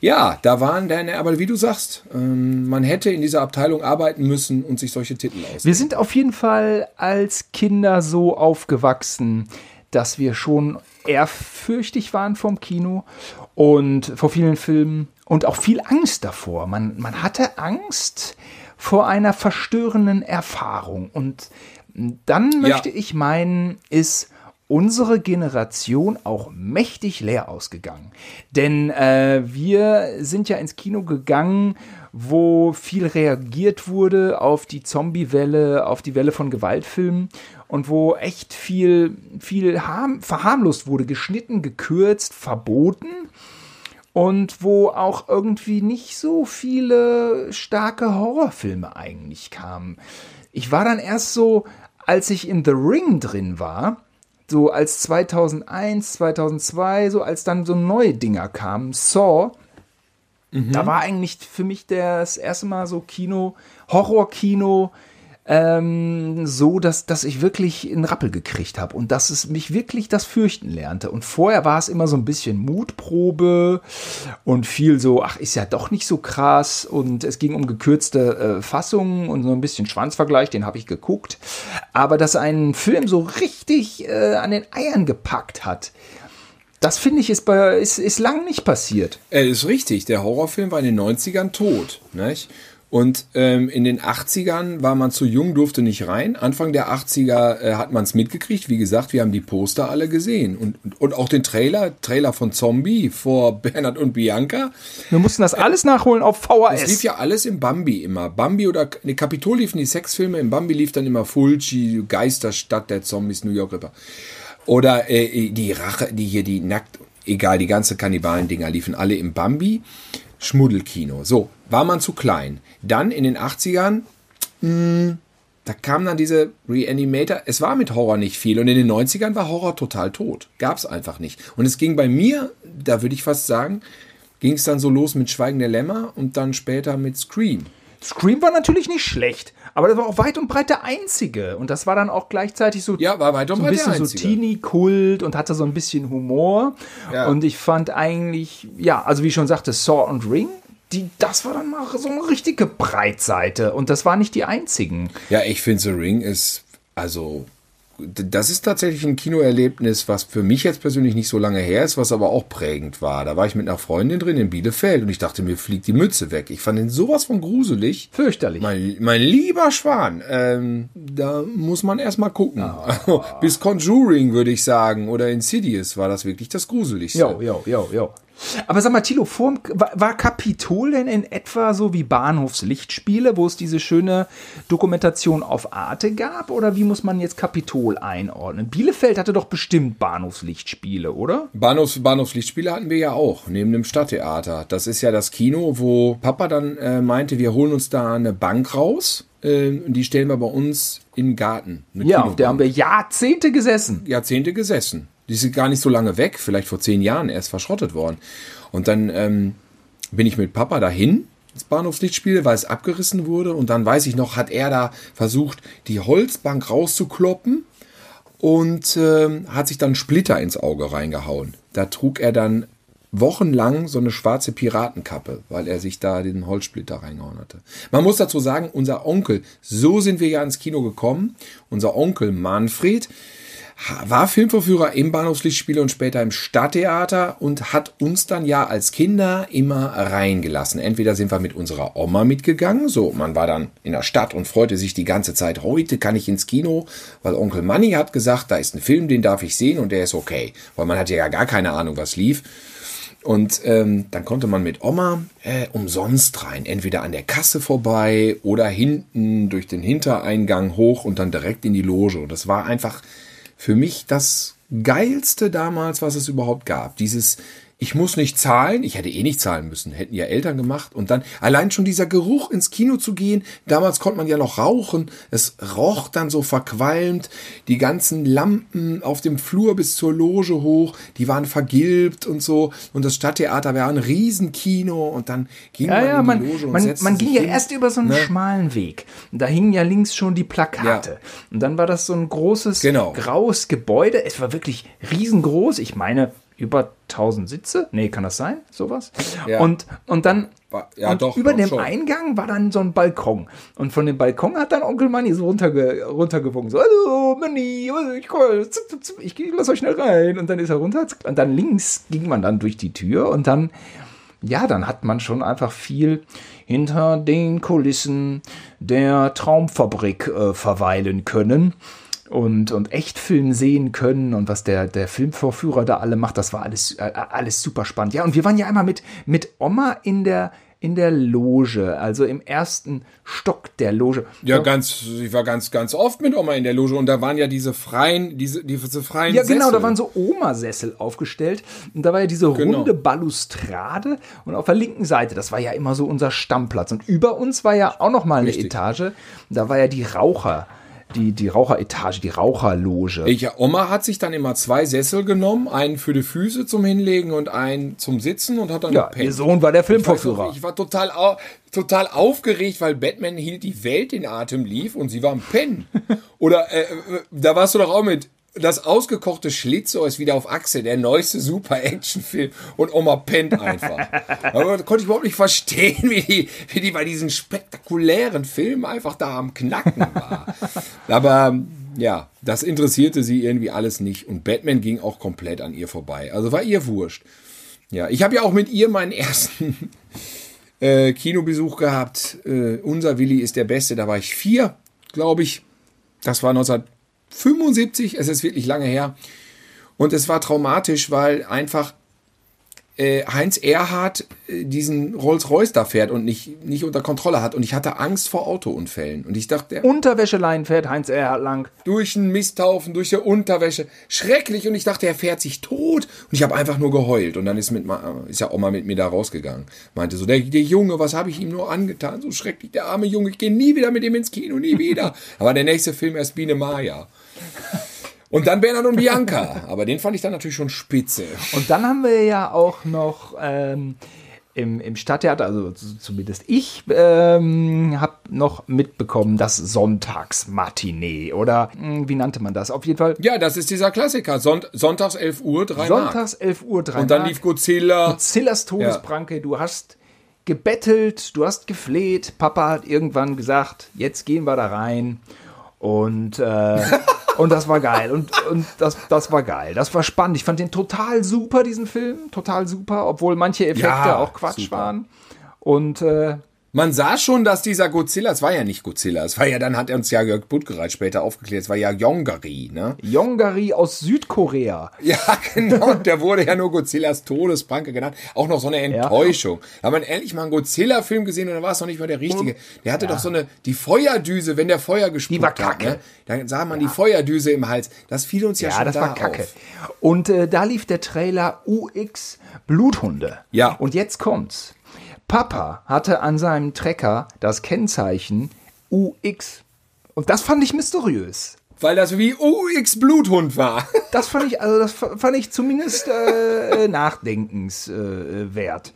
Ja, da waren dann, aber wie du sagst, ähm, man hätte in dieser Abteilung arbeiten müssen und sich solche Titel aus. Wir sind auf jeden Fall als Kinder so aufgewachsen, dass wir schon ehrfürchtig waren vom Kino und vor vielen Filmen und auch viel Angst davor. Man, man hatte Angst vor einer verstörenden Erfahrung. Und dann möchte ich meinen, ist unsere Generation auch mächtig leer ausgegangen. Denn äh, wir sind ja ins Kino gegangen, wo viel reagiert wurde auf die Zombie-Welle, auf die Welle von Gewaltfilmen und wo echt viel, viel verharmlost wurde, geschnitten, gekürzt, verboten und wo auch irgendwie nicht so viele starke Horrorfilme eigentlich kamen. Ich war dann erst so, als ich in The Ring drin war, so als 2001, 2002, so als dann so neue Dinger kamen, Saw, mhm. da war eigentlich für mich das erste Mal so Kino, Horrorkino, ähm, so, dass, dass ich wirklich einen Rappel gekriegt habe und dass es mich wirklich das Fürchten lernte. Und vorher war es immer so ein bisschen Mutprobe und viel so, ach, ist ja doch nicht so krass. Und es ging um gekürzte äh, Fassungen und so ein bisschen Schwanzvergleich, den habe ich geguckt. Aber dass ein Film so richtig äh, an den Eiern gepackt hat, das finde ich ist, bei, ist, ist lang nicht passiert. Er ist richtig. Der Horrorfilm war in den 90ern tot. Nicht? Und ähm, in den 80ern war man zu jung, durfte nicht rein. Anfang der 80er äh, hat man es mitgekriegt. Wie gesagt, wir haben die Poster alle gesehen. Und, und, auch den Trailer, Trailer von Zombie vor Bernhard und Bianca. Wir mussten das alles nachholen auf VHS. Es lief ja alles im Bambi immer. Bambi oder ne, Kapitol liefen die Sexfilme, im Bambi lief dann immer Fulci, Geisterstadt der Zombies, New York Ripper. Oder äh, die Rache, die hier, die nackt, egal, die ganze Kannibalen-Dinger liefen alle im Bambi. Schmuddelkino. So, war man zu klein. Dann in den 80ern, mh, hm, da kam dann diese Reanimator. Es war mit Horror nicht viel. Und in den 90ern war Horror total tot. Gab es einfach nicht. Und es ging bei mir, da würde ich fast sagen, ging es dann so los mit Schweigen der Lämmer und dann später mit Scream. Scream war natürlich nicht schlecht, aber das war auch weit und breit der einzige. Und das war dann auch gleichzeitig so, ja, war weit und so ein bisschen so Teenie-Kult und hatte so ein bisschen Humor. Ja. Und ich fand eigentlich, ja, also wie ich schon sagte, Saw und Ring die, das war dann mal so eine richtige Breitseite und das waren nicht die einzigen. Ja, ich finde The Ring ist, also, das ist tatsächlich ein Kinoerlebnis, was für mich jetzt persönlich nicht so lange her ist, was aber auch prägend war. Da war ich mit einer Freundin drin in Bielefeld und ich dachte, mir fliegt die Mütze weg. Ich fand den sowas von gruselig. Fürchterlich. Mein, mein lieber Schwan, ähm, da muss man erstmal gucken. Oh. Bis Conjuring, würde ich sagen, oder Insidious war das wirklich das Gruseligste. Jo, jo, jo, jo. Aber sag mal, Tilo, vor, war, Kapitol denn in etwa so wie Bahnhofslichtspiele, wo es diese schöne Dokumentation auf Arte gab? Oder wie muss man jetzt Kapitol einordnen? Bielefeld hatte doch bestimmt Bahnhofslichtspiele, oder? Bahnhofs, Bahnhofslichtspiele hatten wir ja auch, neben dem Stadttheater. Das ist ja das Kino, wo Papa dann äh, meinte, wir holen uns da eine Bank raus. Äh, die stellen wir bei uns im Garten. Ja, auf der haben wir Jahrzehnte gesessen. Jahrzehnte gesessen. Die sind gar nicht so lange weg, vielleicht vor zehn Jahren erst verschrottet worden. Und dann ähm, bin ich mit Papa dahin ins Bahnhofslichtspiel, weil es abgerissen wurde. Und dann weiß ich noch, hat er da versucht, die Holzbank rauszukloppen und äh, hat sich dann Splitter ins Auge reingehauen. Da trug er dann wochenlang so eine schwarze Piratenkappe, weil er sich da den Holzsplitter reingehauen hatte. Man muss dazu sagen, unser Onkel, so sind wir ja ins Kino gekommen, unser Onkel Manfred, war Filmvorführer im Bahnhofslichtspiel und später im Stadttheater und hat uns dann ja als Kinder immer reingelassen. Entweder sind wir mit unserer Oma mitgegangen, so man war dann in der Stadt und freute sich die ganze Zeit, heute kann ich ins Kino, weil Onkel Manny hat gesagt, da ist ein Film, den darf ich sehen und der ist okay, weil man hatte ja gar keine Ahnung, was lief. Und ähm, dann konnte man mit Oma äh, umsonst rein. Entweder an der Kasse vorbei oder hinten durch den Hintereingang hoch und dann direkt in die Loge. Und das war einfach für mich das geilste damals, was es überhaupt gab. Dieses ich muss nicht zahlen, ich hätte eh nicht zahlen müssen, hätten ja Eltern gemacht. Und dann allein schon dieser Geruch ins Kino zu gehen, damals konnte man ja noch rauchen, es roch dann so verqualmt, die ganzen Lampen auf dem Flur bis zur Loge hoch, die waren vergilbt und so. Und das Stadttheater war ein Riesenkino und dann ging ja, man ja, in man, die Loge und man, setzte man ging ja hin. erst über so einen Ne? schmalen Weg. Da hingen ja links schon die Plakate. Ja. Und dann war das so ein großes, Genau. graues Gebäude. Es war wirklich riesengroß. Ich meine, über 1000 Sitze? Nee, kann das sein? Sowas? Ja. Und, und dann ja, und doch, über doch dem schon. Eingang war dann so ein Balkon. Und von dem Balkon hat dann Onkel Manni so runterge runtergewunken. So, hallo, Manni, ich, komm, zup, zup, zup, ich lass euch schnell rein. Und dann ist er runter. Und dann links ging man dann durch die Tür. Und dann, ja, dann hat man schon einfach viel hinter den Kulissen der Traumfabrik äh, verweilen können. Und, und Echtfilm sehen können und was der, der Filmvorführer da alle macht, das war alles, äh, alles super spannend. Ja, und wir waren ja einmal mit, mit Oma in der, in der Loge, also im ersten Stock der Loge. Ja, ganz, ich war ganz, ganz oft mit Oma in der Loge und da waren ja diese freien, diese, diese freien Ja, genau, da waren so Oma-Sessel aufgestellt und da war ja diese Genau. runde Balustrade und auf der linken Seite, das war ja immer so unser Stammplatz und über uns war ja auch noch mal eine Richtig. Etage, da war ja die Raucher, die, die Raucheretage, die Raucherloge. Ich, ja, Oma hat sich dann immer zwei Sessel genommen, einen für die Füße zum Hinlegen und einen zum Sitzen und hat dann ja, ihr Sohn war der Ich, weiß Filmvorführer. ich war total, total aufgeregt, weil Batman hielt die Welt in Atem lief und sie war am Pennen. Oder äh, äh, da warst du doch auch mit. Das ausgekochte Schlitzohr ist wieder auf Achse, der neueste Super-Action-Film und Oma pennt einfach. Aber da konnte ich überhaupt nicht verstehen, wie die, wie die bei diesen spektakulären Filmen einfach da am Knacken war. Aber ja, das interessierte sie irgendwie alles nicht und Batman ging auch komplett an ihr vorbei. Also war ihr wurscht. Ja, ich habe ja auch mit ihr meinen ersten äh, Kinobesuch gehabt. Äh, unser Willi ist der Beste. Da war ich vier, glaube ich. Das war 1975. Es ist wirklich lange her. Und es war traumatisch, weil einfach äh, Heinz Erhardt äh, diesen Rolls-Royce da fährt und nicht, nicht unter Kontrolle hat. Und ich hatte Angst vor Autounfällen. Und ich dachte, Unterwäscheleien fährt Heinz Erhard lang. durch den Misthaufen, durch die Unterwäsche. Schrecklich. Und ich dachte, er fährt sich tot. Und ich habe einfach nur geheult. Und dann ist, mit, ist ja Oma mit mir da rausgegangen. Meinte so, der, der Junge, was habe ich ihm nur angetan? So schrecklich, der arme Junge. Ich gehe nie wieder mit ihm ins Kino, nie wieder. Aber der nächste Film erst Biene Maya. Und dann Bernhard und Bianca. Aber den fand ich dann natürlich schon spitze. Und dann haben wir ja auch noch ähm, im, im Stadttheater, also zumindest ich, ähm, habe noch mitbekommen, das Sonntagsmatinee oder mh, wie nannte man das? Auf jeden Fall Ja, das ist dieser Klassiker. Sonnt, sonntags 11 Uhr, 3 sonntags 11 Uhr, 3 Mark. Und dann Mark. lief Godzilla. Godzillas Todespranke, du hast gebettelt, du hast gefleht, Papa hat irgendwann gesagt, jetzt gehen wir da rein und, äh, und das war geil. Und, und das, das war geil, das war spannend, ich fand den total super, diesen Film, total super, obwohl manche Effekte Ja, auch Quatsch super. waren. Und äh, Man sah schon, dass dieser Godzilla, es war ja nicht Godzilla, es war ja, dann hat er uns ja Jörg Buttgereit später aufgeklärt, es war ja Yongari, ne? Yongari aus Südkorea. Ja, genau, und der wurde ja nur Godzillas Todespranke genannt. Auch noch so eine Enttäuschung. Da hat man endlich mal einen Godzilla-Film gesehen und dann war es noch nicht mal der richtige. Der hatte doch so eine, die Feuerdüse, wenn der Feuer gespuckt Die war hat, kacke. ne? Dann sah man die Feuerdüse im Hals. Das fiel uns ja, Ja, schon das da war kacke. auf. Und äh, da lief der Trailer UX Bluthunde. Ja. Und jetzt kommt's. Papa hatte an seinem Trecker das Kennzeichen UX. Und das fand ich mysteriös. Weil das wie UX Bluthund war. Das fand ich, also das fa- fand ich zumindest äh, nachdenkenswert. Äh, wert.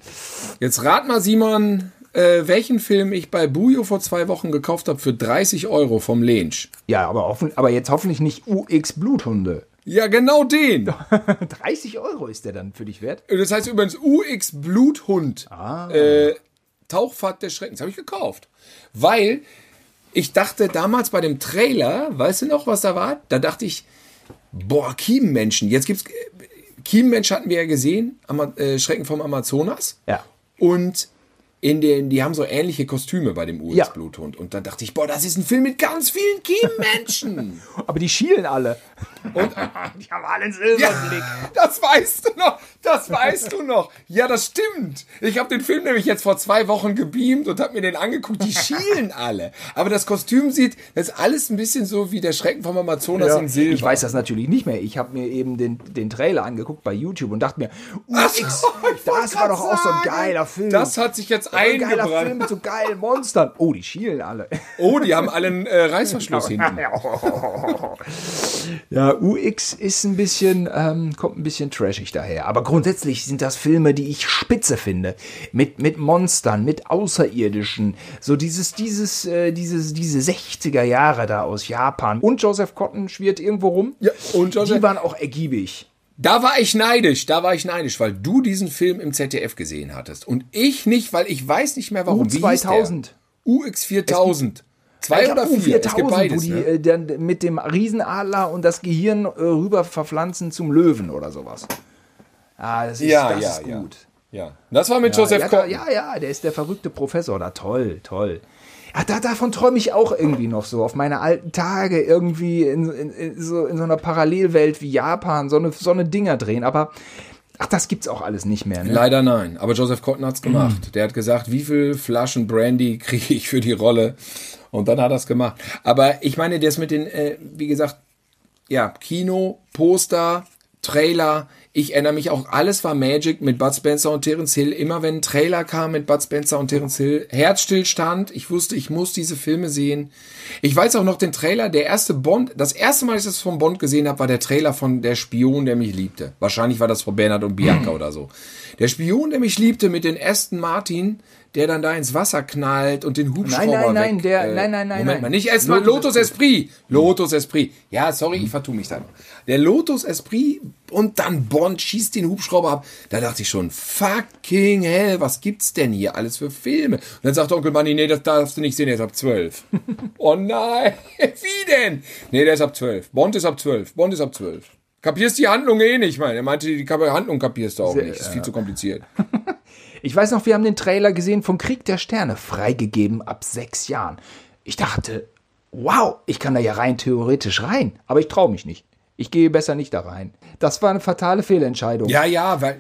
Jetzt rat mal, Simon, äh, welchen Film ich bei Bujo vor zwei Wochen gekauft habe für 30 Euro vom Lensch. ja, aber, hoffen, aber jetzt hoffentlich nicht UX Bluthunde. Ja, genau den. 30 Euro ist der dann für dich wert? Das heißt übrigens UX Bluthund. Äh, Tauchfahrt des Schreckens. Habe ich gekauft. Weil ich dachte damals bei dem Trailer, weißt du noch, was da war? Da dachte ich, boah, Kiemenmenschen. Jetzt gibt's. Kiemenmensch hatten wir ja gesehen, Ama äh, Schrecken vom Amazonas. Ja. Und in den, die haben so ähnliche Kostüme bei dem Ja. US-Bluthund. Und dann dachte ich, boah, das ist ein Film mit ganz vielen Kiemenmenschen. Aber die schielen alle. Und Die haben alle einen Silberblick. Das weißt du noch, das weißt du noch. Ja, das stimmt. Ich habe den Film nämlich jetzt vor zwei Wochen gebeamt und habe mir den angeguckt. Die schielen alle. Aber das Kostüm sieht, das ist alles ein bisschen so wie der Schrecken vom Amazonas Ja, in Silber. Ich weiß das natürlich nicht mehr. Ich habe mir eben den, den Trailer angeguckt bei YouTube und dachte mir, Ach das war doch auch so ein sagen. geiler Film. Das hat sich jetzt So ein geiler Film eingebrannt. mit so geilen Monstern. Oh, die schielen alle. Oh, die haben alle einen äh, Reißverschluss hinten. Ja, UX ist ein bisschen, ähm, kommt ein bisschen trashig daher. Aber grundsätzlich sind das Filme, die ich spitze finde. Mit, mit Monstern, mit Außerirdischen. So dieses, dieses, äh, dieses, diese 60er Jahre da aus Japan. Und Joseph Cotton schwirrt irgendwo rum. Ja, und Joseph- Die waren auch ergiebig. Da war ich neidisch, da war ich neidisch, weil du diesen Film im ZDF gesehen hattest. Und ich nicht, weil ich weiß nicht mehr warum. Wie hieß der? U2000. UX 4000. Zwei Ich oder vier? Es U4000, gibt beides. wo die ne? äh, dann mit dem Riesenadler und das Gehirn äh, rüber verpflanzen zum Löwen oder sowas. Ah, das ist, Ja, das ja, ist ja. gut. Ja, das war mit Joseph ja, Cotton. ja, ja, der ist der verrückte Professor da. Toll, toll. Ja, da, davon träume ich auch irgendwie noch so. Auf meine alten Tage irgendwie in, in, in, so, in so einer Parallelwelt wie Japan, so eine, so eine Dinger drehen. Aber ach, das gibt's auch alles nicht mehr. Ne? Leider nein. Aber Joseph Cotton hat's gemacht. Mhm. Der hat gesagt, wie viel Flaschen Brandy kriege ich für die Rolle? Und dann hat er's gemacht. Aber ich meine, das mit den, äh, wie gesagt, ja, Kino, Poster, Trailer, ich erinnere mich auch, alles war Magic mit Bud Spencer und Terence Hill. Immer wenn ein Trailer kam mit Bud Spencer und Terence Hill, Herzstillstand. Ich wusste, ich muss diese Filme sehen. Ich weiß auch noch den Trailer, der erste Bond, das erste Mal, dass ich das von Bond gesehen habe, war der Trailer von Der Spion, der mich liebte. Wahrscheinlich war das von Bernhard und Bianca oder so. Der Spion, der mich liebte mit den Aston Martin, der dann da ins Wasser knallt und den Hubschrauber Nein, nein, nein, weg, der, äh, nein, nein, nein, Moment nein. mal, nicht erstmal Lotus Lotus Esprit. Lotus Esprit. Ja, sorry, ich vertue mich da. Der Lotus Esprit und dann Bond schießt den Hubschrauber ab. Da dachte ich schon, fucking hell, was gibt's denn hier alles für Filme? Und dann sagt Onkel Manny, nee, das darfst du nicht sehen, der ist ab zwölf. oh nein, wie denn? Nee, der ist ab zwölf. Bond ist ab zwölf. Bond ist ab zwölf. Kapierst die Handlung eh nicht, mein. Er meinte, die Handlung kapierst du auch Sehr, nicht. Ist viel zu kompliziert. Ich weiß noch, wir haben den Trailer gesehen von Krieg der Sterne, freigegeben ab sechs Jahren. Ich dachte, wow, ich kann da ja rein theoretisch rein, aber ich traue mich nicht. Ich gehe besser nicht da rein. Das war eine fatale Fehlentscheidung. Ja, ja, weil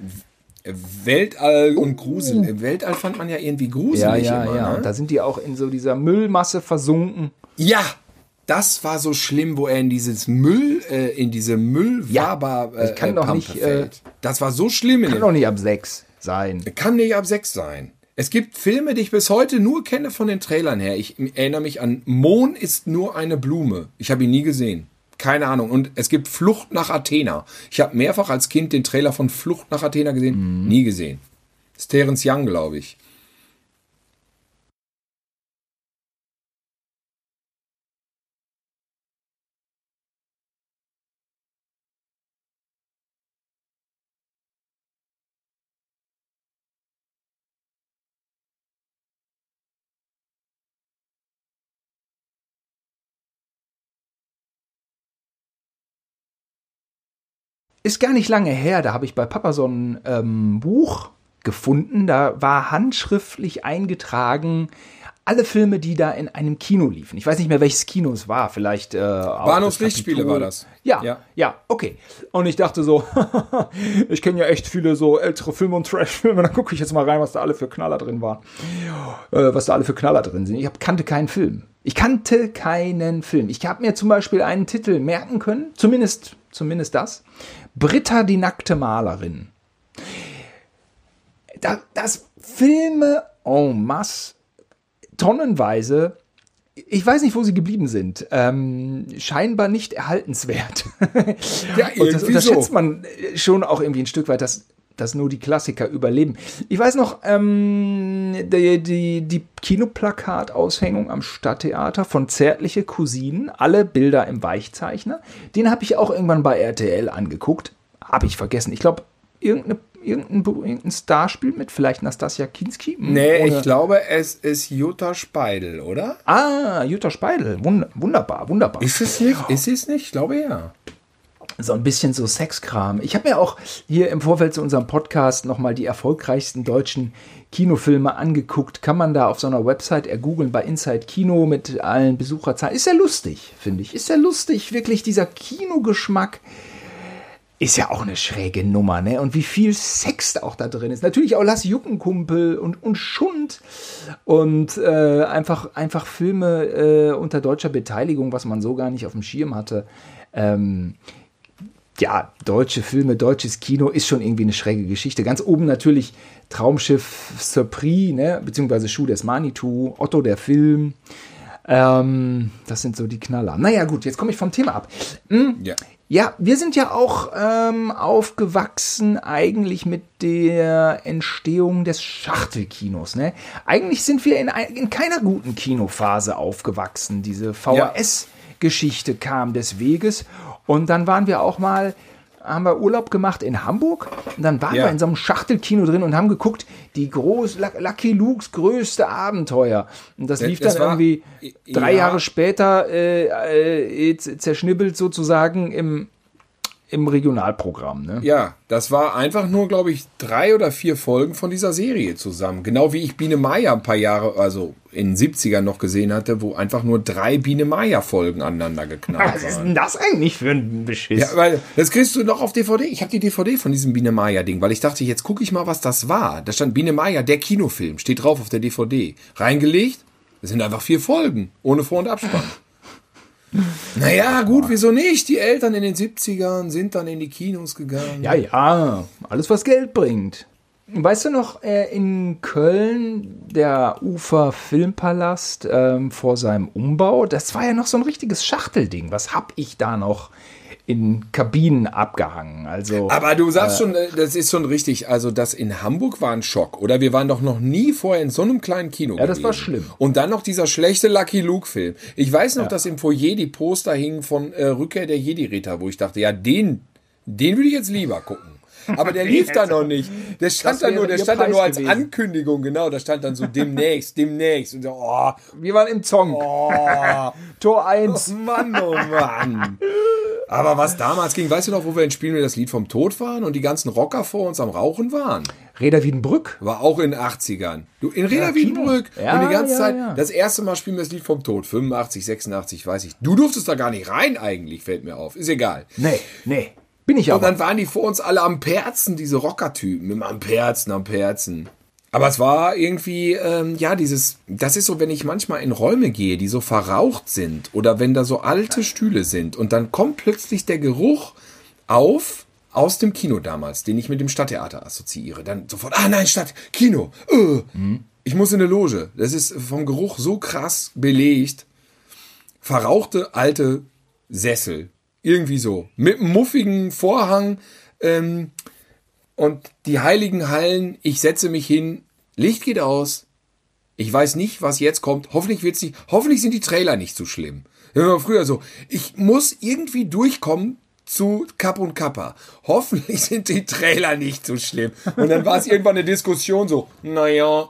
Weltall und Grusel. Weltall fand man ja irgendwie ja, gruselig. ja, immer, ja. Ne? Und da sind die auch in so dieser Müllmasse versunken. Ja, das war so schlimm, wo er in dieses Müll, äh, in diese Müllwaber das kann äh, doch Pampe nicht, äh. Das war so schlimm. In Kann doch nicht ab sechs sein. kann nicht ab sechs sein. Es gibt Filme, die ich bis heute nur kenne von den Trailern her. Ich erinnere mich an Mohn ist nur eine Blume. Ich habe ihn nie gesehen. Keine Ahnung. Und es gibt Flucht nach Athena. Ich habe mehrfach als Kind den Trailer von Flucht nach Athena gesehen. Nie gesehen. Das ist Terence Young, glaube ich. Ist gar nicht lange her, da habe ich bei Papa so ein ähm, Buch gefunden. Da war handschriftlich eingetragen, alle Filme, die da in einem Kino liefen. Ich weiß nicht mehr, welches Kino es war. Vielleicht äh, Bahnhofslichtspiele war das. Ja, ja, Ja. okay. Und ich dachte so, ich kenne ja echt viele so ältere Filme und Trash-Filme. Dann gucke ich jetzt mal rein, was da alle für Knaller drin waren. Äh, was da alle für Knaller drin sind. Ich hab, kannte keinen Film. Ich kannte keinen Film. Ich habe mir zum Beispiel einen Titel merken können, zumindest, zumindest das. Britta, die nackte Malerin. Da, das Filme en masse, tonnenweise. Ich weiß nicht, wo sie geblieben sind. Ähm, scheinbar nicht erhaltenswert. Ja, Und das irgendwie so. unterschätzt man schon auch irgendwie ein Stück weit, dass, dass nur die Klassiker überleben. Ich weiß noch, ähm, die, die, die Kinoplakataushängung am Stadttheater von Zärtliche Cousinen, alle Bilder im Weichzeichner, den habe ich auch irgendwann bei RTL angeguckt. Habe ich vergessen. Ich glaube, irgendeine Irgendein, irgendein Star spielt mit, vielleicht Nastasia Kinski? Hm, Nee, Oder- ich glaube, es ist Jutta Speidel, oder? Ah, Jutta Speidel. Wund wunderbar, wunderbar. Ist es nicht? Ist es nicht? Ich glaube ja. so ein bisschen so Sexkram. Ich habe mir auch hier im Vorfeld zu unserem Podcast nochmal die erfolgreichsten deutschen Kinofilme angeguckt. Kann man da auf so einer Website ergoogeln bei Inside Kino mit allen Besucherzahlen. Ist ja lustig, finde ich. Ist ja lustig, wirklich dieser Kinogeschmack. Ist ja auch eine schräge Nummer, ne? Und wie viel Sex da auch da drin ist. Natürlich auch Lass Juckenkumpel und, und Schund. Und äh, einfach, einfach Filme äh, unter deutscher Beteiligung, was man so gar nicht auf dem Schirm hatte. Ähm, ja, deutsche Filme, deutsches Kino ist schon irgendwie eine schräge Geschichte. Ganz oben natürlich Traumschiff Surpris, ne? beziehungsweise Schuh des Manitou, Otto der Film. Ähm, das sind so die Knaller. Naja, gut, jetzt komme ich vom Thema ab. Hm, Ja. Ja, wir sind ja auch ähm, aufgewachsen eigentlich mit der Entstehung des Schachtelkinos. Ne? Eigentlich sind wir in, in keiner guten Kinophase aufgewachsen. Diese VHS-Geschichte kam des Weges. Und dann waren wir auch mal, haben wir Urlaub gemacht in Hamburg. Und dann waren Ja. wir in so einem Schachtelkino drin und haben geguckt, die groß, Lucky Lukes größte Abenteuer. Und das Das- lief das dann war- irgendwie drei ja. Jahre später äh, äh, zerschnibbelt sozusagen im, im Regionalprogramm, ne? Ja, das war einfach nur, glaube ich, drei oder vier Folgen von dieser Serie zusammen. Genau wie ich Biene Meier ein paar Jahre, also in den 70ern noch gesehen hatte, wo einfach nur drei Biene Meier Folgen aneinander geknallt Was ist waren. denn das eigentlich für ein Beschiss? Ja, weil das kriegst du noch auf DVD. Ich habe die DVD von diesem Biene Meier Ding, weil ich dachte, jetzt gucke ich mal, was das war. Da stand Biene Meier, der Kinofilm, steht drauf auf der DVD. Reingelegt, das sind einfach vier Folgen, ohne Vor- und Abspann. Naja, gut, wieso nicht? Die Eltern in den 70ern sind dann in die Kinos gegangen. Ja, ja, alles was Geld bringt. Weißt du noch, äh, in Köln, der Ufer Filmpalast ähm, vor seinem Umbau, das war ja noch so ein richtiges Schachtelding. Was hab ich da noch in Kabinen abgehangen? Also, Aber du sagst schon, äh, das ist schon richtig. Also das in Hamburg war ein Schock. Oder wir waren doch noch nie vorher in so einem kleinen Kino Ja, das gewesen. war schlimm. Und dann noch dieser schlechte Lucky Luke-Film. Ich weiß noch, dass im Foyer die Poster hingen von äh, Rückkehr der Jedi-Ritter, wo ich dachte, ja, den, den würde ich jetzt lieber gucken. Aber der lief da noch nicht. Der stand da nur, der stand da nur als gewesen. Ankündigung, genau. Da stand dann so demnächst, demnächst. Und so, oh, wir waren im Zong. oh. Tor 1. Mann, oh Mann. Aber was damals ging, weißt du noch, wo wir in Spielen das Lied vom Tod waren und die ganzen Rocker vor uns am Rauchen waren? Reda Wiedenbrück. War auch in den 80ern. Du, in Reda Wiedenbrück. Ja, und die ganze ja, Zeit, ja. das erste Mal spielen wir das Lied vom Tod. 85, 86, weiß ich. Du durftest da gar nicht rein eigentlich, fällt mir auf. Ist egal. Nee, nee. Bin ich Und aber. dann waren die vor uns alle am Perzen, diese Rockertypen. Immer am Perzen, am Perzen. Aber es war irgendwie, ähm, ja, dieses, das ist so, wenn ich manchmal in Räume gehe, die so verraucht sind oder wenn da so alte Stühle sind und dann kommt plötzlich der Geruch auf aus dem Kino damals, den ich mit dem Stadttheater assoziiere. Dann sofort, ah nein, Stadt, Kino, äh, ich muss in eine Loge. Das ist vom Geruch so krass belegt. Verrauchte alte Sessel. Irgendwie so. Mit einem muffigen Vorhang. Ähm, und die heiligen Hallen, ich setze mich hin, Licht geht aus. Ich weiß nicht, was jetzt kommt. Hoffentlich wird's nicht, hoffentlich sind die Trailer nicht so schlimm. Das war früher so. Ich muss irgendwie durchkommen zu Kapp und Kappa. Hoffentlich sind die Trailer nicht so schlimm. Und dann war es irgendwann eine Diskussion so, naja,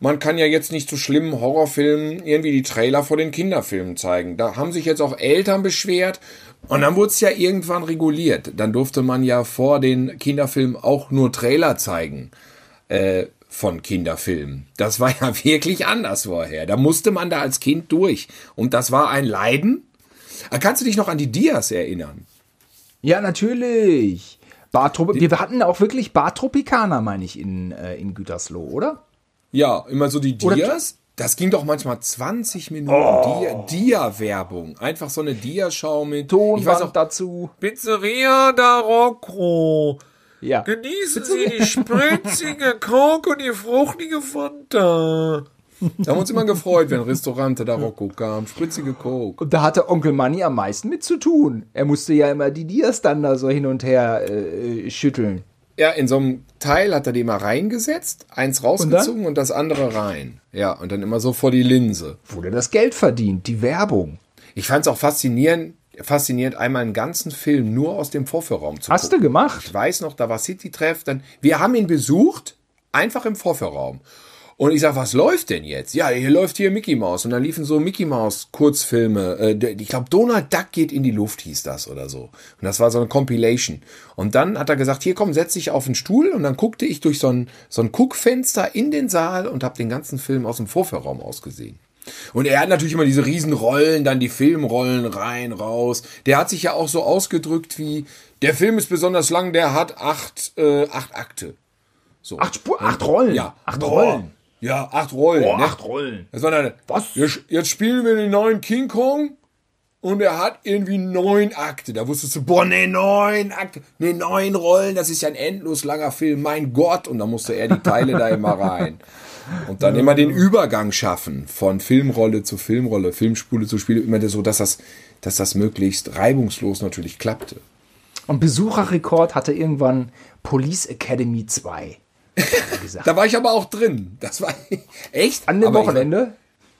man kann ja jetzt nicht zu schlimmen Horrorfilmen irgendwie die Trailer vor den Kinderfilmen zeigen. Da haben sich jetzt auch Eltern beschwert. Und dann wurde es ja irgendwann reguliert. Dann durfte man ja vor den Kinderfilmen auch nur Trailer zeigen äh, von Kinderfilmen. Das war ja wirklich anders vorher. Da musste man da als Kind durch. Und das war ein Leiden. Ah, Kannst du dich noch an die Dias erinnern? Ja, natürlich. Bartrup wir hatten auch wirklich Bartropikaner, meine ich, in, äh, in Gütersloh, oder? Ja, immer so die Oder- Dias. Das ging doch manchmal 20 Minuten Dia- Dia-Werbung. Einfach so eine Dia-Schau mit. ich weiß Tonband auch, dazu. Pizzeria da Rocco. Ja. Genießen Sie die spritzige Coke und die fruchtige Fanta. Da haben wir uns immer gefreut, wenn Restaurante da Rocco kam. Spritzige Coke. Und da hatte Onkel Manni am meisten mit zu tun. Er musste ja immer die Dias dann da so hin und her äh, schütteln. Ja, in so einem Teil hat er die mal reingesetzt, eins rausgezogen und, das andere rein. Ja, und dann immer so vor die Linse. Wurde das Geld verdient, die Werbung. Ich fand es auch faszinierend, faszinierend, einmal einen ganzen Film nur aus dem Vorführraum zu Hast gucken. du gemacht? Ich weiß noch, da war City-Treff. Dann, wir haben ihn besucht, einfach im Vorführraum. Und ich sag, was läuft denn jetzt? Ja, hier läuft hier Mickey Mouse. Und dann liefen so Mickey Mouse Kurzfilme. Äh, ich glaube, Donald Duck geht in die Luft, hieß das oder so. Und das war so eine Compilation. Und dann hat er gesagt, hier komm, setz dich auf den Stuhl. Und dann guckte ich durch so ein, so ein Guckfenster in den Saal und habe den ganzen Film aus dem Vorführraum ausgesehen. Und er hat natürlich immer diese riesen Rollen, dann die Filmrollen rein, raus. Der hat sich ja auch so ausgedrückt wie, der Film ist besonders lang, der hat acht, äh, acht Akte. So. Acht Spur, acht Rollen. Ja. Acht. Rollen. Ja, acht Rollen. Oh, ne? acht Rollen. Das war dann, Was? Jetzt, jetzt spielen wir den neuen King Kong und er hat irgendwie neun Akte. Da wusstest du, boah, ne, neun Akte, ne, neun Rollen, das ist ja ein endlos langer Film, mein Gott. Und da musste er die Teile da immer rein. Und dann immer den Übergang schaffen von Filmrolle zu Filmrolle, Filmspule zu Spiele, immer so, dass das, dass das möglichst reibungslos natürlich klappte. Und Besucherrekord hatte irgendwann Police Academy 2. Da war ich aber auch drin. Das war echt. An dem aber ich- Wochenende?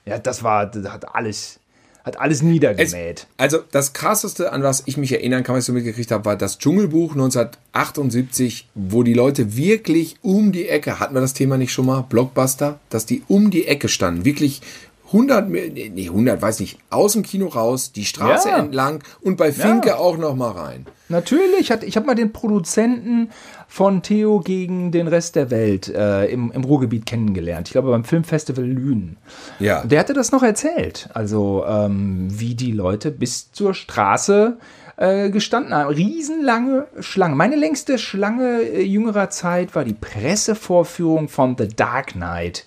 Ja, das war, das hat alles, hat alles niedergemäht. Also das krasseste, an was ich mich erinnern kann, was ich so mitgekriegt habe, war das Dschungelbuch 1978, wo die Leute wirklich um die Ecke, hatten wir das Thema nicht schon mal, Blockbuster, dass die um die Ecke standen, wirklich 100, nee, 100, weiß nicht, aus dem Kino raus, die Straße Ja. entlang und bei Finke Ja. auch noch mal rein. Natürlich, ich habe mal den Produzenten von Theo gegen den Rest der Welt äh, im, im Ruhrgebiet kennengelernt. Ich glaube beim Filmfestival Lünen. Ja. Der hatte das noch erzählt. Also ähm, wie die Leute bis zur Straße äh, gestanden haben. Riesenlange Schlange. Meine längste Schlange äh, jüngerer Zeit war die Pressevorführung von The Dark Knight.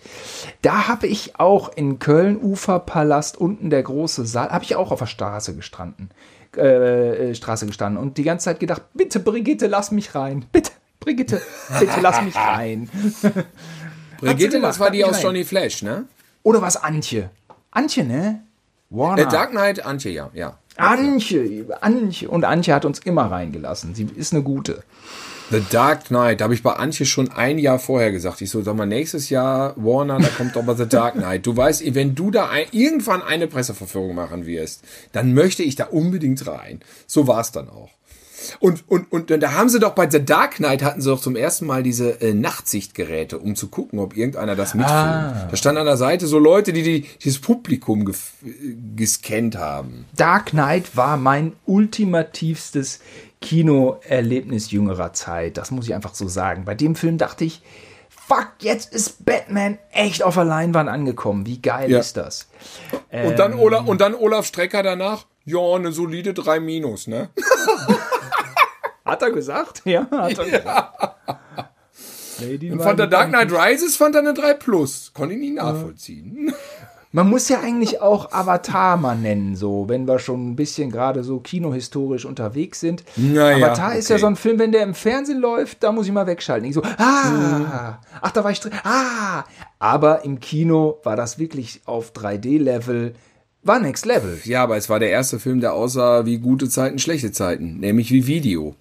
Da habe ich auch in Köln Uferpalast unten der große Saal, habe ich auch auf der Straße gestanden. Äh, äh, Straße gestanden und die ganze Zeit gedacht, bitte Brigitte, lass mich rein. Bitte, Brigitte, bitte lass mich rein. Brigitte, gemacht, das war die aus rein. Johnny Flash, ne? Oder was Antje? Antje, ne? Warner. Äh, Dark Knight, Antje, ja, ja. Antje, Antje. Und Antje hat uns immer reingelassen. Sie ist eine gute. The Dark Knight, da habe ich bei Antje schon ein Jahr vorher gesagt. Ich so, sag mal, nächstes Jahr, Warner, da kommt doch mal The Dark Knight. Du weißt, wenn du da ein, irgendwann eine Presseverführung machen wirst, dann möchte ich da unbedingt rein. So war es dann auch. Und, und, und da haben sie doch bei The Dark Knight hatten sie doch zum ersten Mal diese äh, Nachtsichtgeräte, um zu gucken, ob irgendeiner das mitfilmt. Ah. Da stand an der Seite so Leute, die, die dieses Publikum gef- äh, gescannt haben. Dark Knight war mein ultimativstes Kinoerlebnis jüngerer Zeit. Das muss ich einfach so sagen. Bei dem Film dachte ich, fuck, jetzt ist Batman echt auf der Leinwand angekommen. Wie geil Ja. ist das? Und dann Olaf, und dann Olaf Strecker danach, ja, eine solide 3 Minus, ne? Hat er gesagt? Ja, hat er gesagt. Und von der Dark Knight Rises fand er eine 3 Plus. Konnte ich nicht nachvollziehen. Man muss ja eigentlich auch Avatar mal nennen, so, wenn wir schon ein bisschen gerade so kinohistorisch unterwegs sind. Naja, Avatar ist ja okay. so ein Film, wenn der im Fernsehen läuft, da muss ich mal wegschalten. Ich so, ah, ach, da war ich drin, ah. Aber im Kino war das wirklich auf 3D-Level, war Next Level. Ja, aber es war der erste Film, der aussah wie gute Zeiten, schlechte Zeiten. Nämlich wie Video.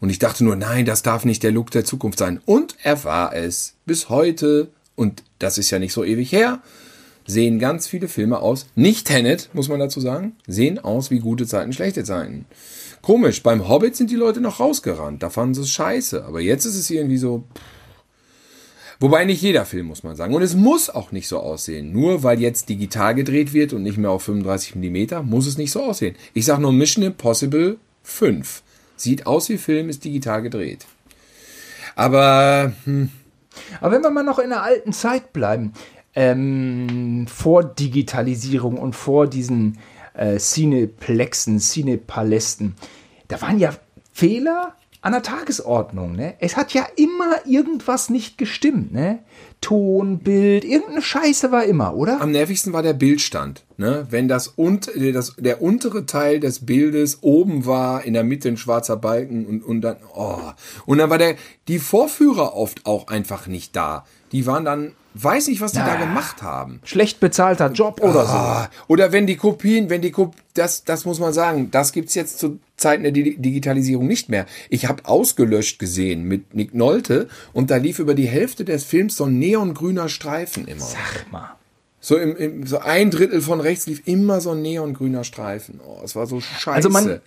Und ich dachte nur, nein, das darf nicht der Look der Zukunft sein. Und er war es. Bis heute, und das ist ja nicht so ewig her, sehen ganz viele Filme aus. Nicht Tenet, muss man dazu sagen. Sehen aus wie gute Zeiten, schlechte Zeiten. Komisch, beim Hobbit sind die Leute noch rausgerannt. Da fanden sie es scheiße. Aber jetzt ist es irgendwie so. Wobei nicht jeder Film, muss man sagen. Und es muss auch nicht so aussehen. Nur weil jetzt digital gedreht wird und nicht mehr auf 35 mm, muss es nicht so aussehen. Ich sage nur Mission Impossible 5. Sieht aus wie Film, ist digital gedreht. Aber hm, Aber wenn wir mal noch in der alten Zeit bleiben, ähm, vor Digitalisierung und vor diesen äh, Cineplexen, Cinepalästen, da waren ja Fehler an der Tagesordnung. Ne? Es hat ja immer irgendwas nicht gestimmt. Ne? Ton, Bild, irgendeine Scheiße war immer, oder? am nervigsten war der Bildstand. Ne? Wenn das, und, äh, das der untere Teil des Bildes oben war, in der Mitte ein schwarzer Balken und, und dann, oh. Und dann war der, die Vorführer oft auch einfach nicht da. Die waren dann, weiß nicht, was die da gemacht haben. Schlecht bezahlter Job oder so. Ah, oder wenn die Kopien, wenn die Kop das, das muss man sagen, das gibt's jetzt zu Zeiten der Di- Digitalisierung nicht mehr. Ich habe ausgelöscht gesehen mit Nick Nolte und da lief über die Hälfte des Films so ein neongrüner Streifen immer. Ach mal. So im, im so ein Drittel von rechts lief immer so ein neongrüner Streifen. Oh, es war so scheiße. Also man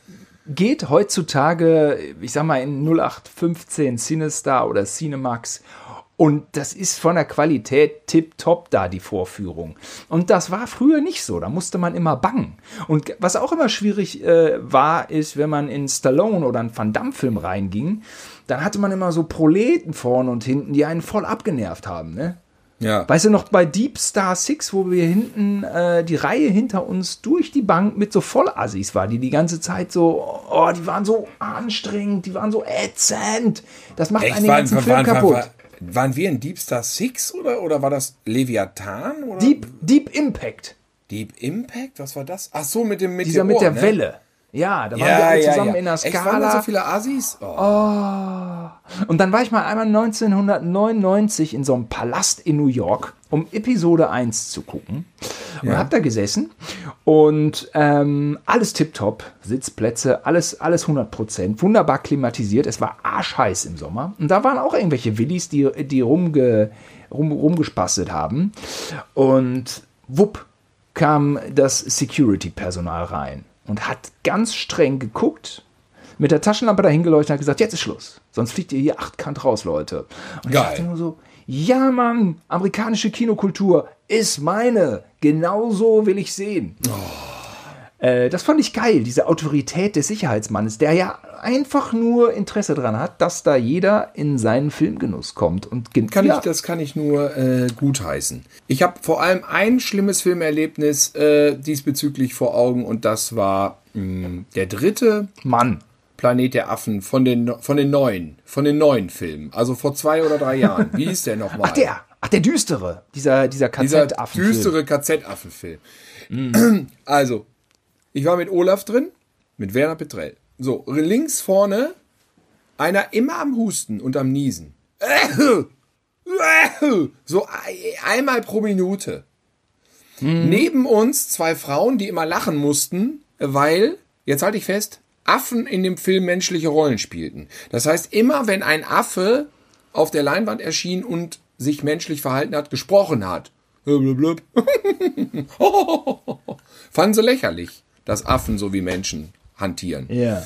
geht heutzutage, ich sag mal, in 0815 Cinestar oder Cinemax und das ist von der Qualität tipptopp da, die Vorführung. Und das war früher nicht so, da musste man immer bangen. Und was auch immer schwierig äh, war, ist, wenn man in Stallone oder einen Van Damme-Film reinging, dann hatte man immer so Proleten vorne und hinten, die einen voll abgenervt haben, ne? ja. Weißt du noch, bei Deep Star 6, wo wir hinten äh, die Reihe hinter uns durch die Bank mit so Vollassis war, die die ganze Zeit so, oh, die waren so anstrengend, die waren so ätzend. Das macht einen Echt, den waren, ganzen waren, Film waren, kaputt. waren, waren wir in Deep Star 6 oder, oder war das Leviathan? Oder? Deep, Deep Impact. Deep Impact? Was war das? Ach so, mit dem mit Dieser mit der ne? Welle. Ja, da waren wir Ja, alle ja, zusammen ja. in der Echt, waren da Skala. so viele Assis? Oh. Und dann war ich mal einmal 1999 in so einem Palast in New York, um Episode 1 zu gucken. Und hab da gesessen und ähm, alles tipptopp, Sitzplätze, alles, alles 100%, wunderbar klimatisiert. Es war arschheiß im Sommer. Und da waren auch irgendwelche Willis, die, die rumge, rum, rumgespastet haben. Und wupp kam das Security-Personal rein und hat ganz streng geguckt, mit der Taschenlampe dahin geleuchtet und hat gesagt, jetzt ist Schluss. Sonst fliegt ihr hier achtkant raus, Leute. Und Geil. ich dachte nur so, ja Mann, amerikanische Kinokultur ist meine. Genauso will ich sehen. Äh, das fand ich geil, diese Autorität des Sicherheitsmannes, der ja einfach nur Interesse daran hat, dass da jeder in seinen Filmgenuss kommt. Und Kann ja, ich, das kann ich nur äh, gutheißen. Ich habe vor allem ein schlimmes Filmerlebnis äh, diesbezüglich vor Augen und das war mh, der dritte Mann. Planet der Affen von den, von den neuen, von den neuen Filmen. Also vor zwei oder drei Jahren. Wie hieß der nochmal? Ach der, ach der düstere, dieser dieser Dieser KZ-Affen. düstere KZ-Affenfilm. Also, ich war mit Olaf drin, mit Werner Petrell. So, links vorne einer immer am Husten und am Niesen. So einmal pro Minute. Neben uns zwei Frauen, die immer lachen mussten, weil, jetzt halte ich fest, Affen in dem Film menschliche Rollen spielten. Das heißt, immer wenn ein Affe auf der Leinwand erschien und sich menschlich verhalten hat, gesprochen hat, fanden sie lächerlich, dass Affen so wie Menschen hantieren. Ja.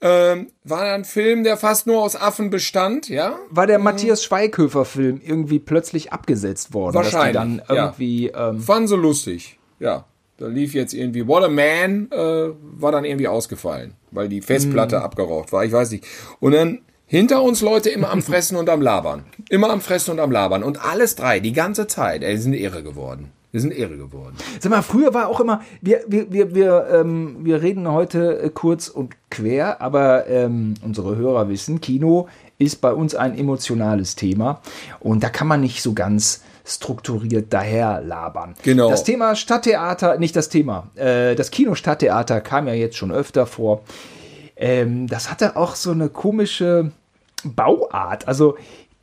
Ähm, war ein Film, der fast nur aus Affen bestand, ja? War der Matthias Schweighöfer-Film irgendwie plötzlich abgesetzt worden? Wahrscheinlich, Dass die dann ja. irgendwie. Ähm, Fanden sie lustig, ja. Da lief jetzt irgendwie What a Man, äh, war dann irgendwie ausgefallen, weil die Festplatte abgeraucht war, ich weiß nicht. Und dann hinter uns Leute immer am Fressen und am Labern. Immer am Fressen und am Labern. Und alles drei, die ganze Zeit, ey, sind irre geworden. Wir sind irre geworden. Sag mal, früher war auch immer, wir, wir, wir, wir, ähm, wir reden heute äh, kurz und quer, aber ähm, unsere Hörer wissen, Kino ist bei uns ein emotionales Thema und da kann man nicht so ganz strukturiert daher labern. Genau. Das Thema Stadttheater, nicht das Thema, äh, das Kino Stadttheater kam ja jetzt schon öfter vor. Ähm, das hatte auch so eine komische Bauart. Also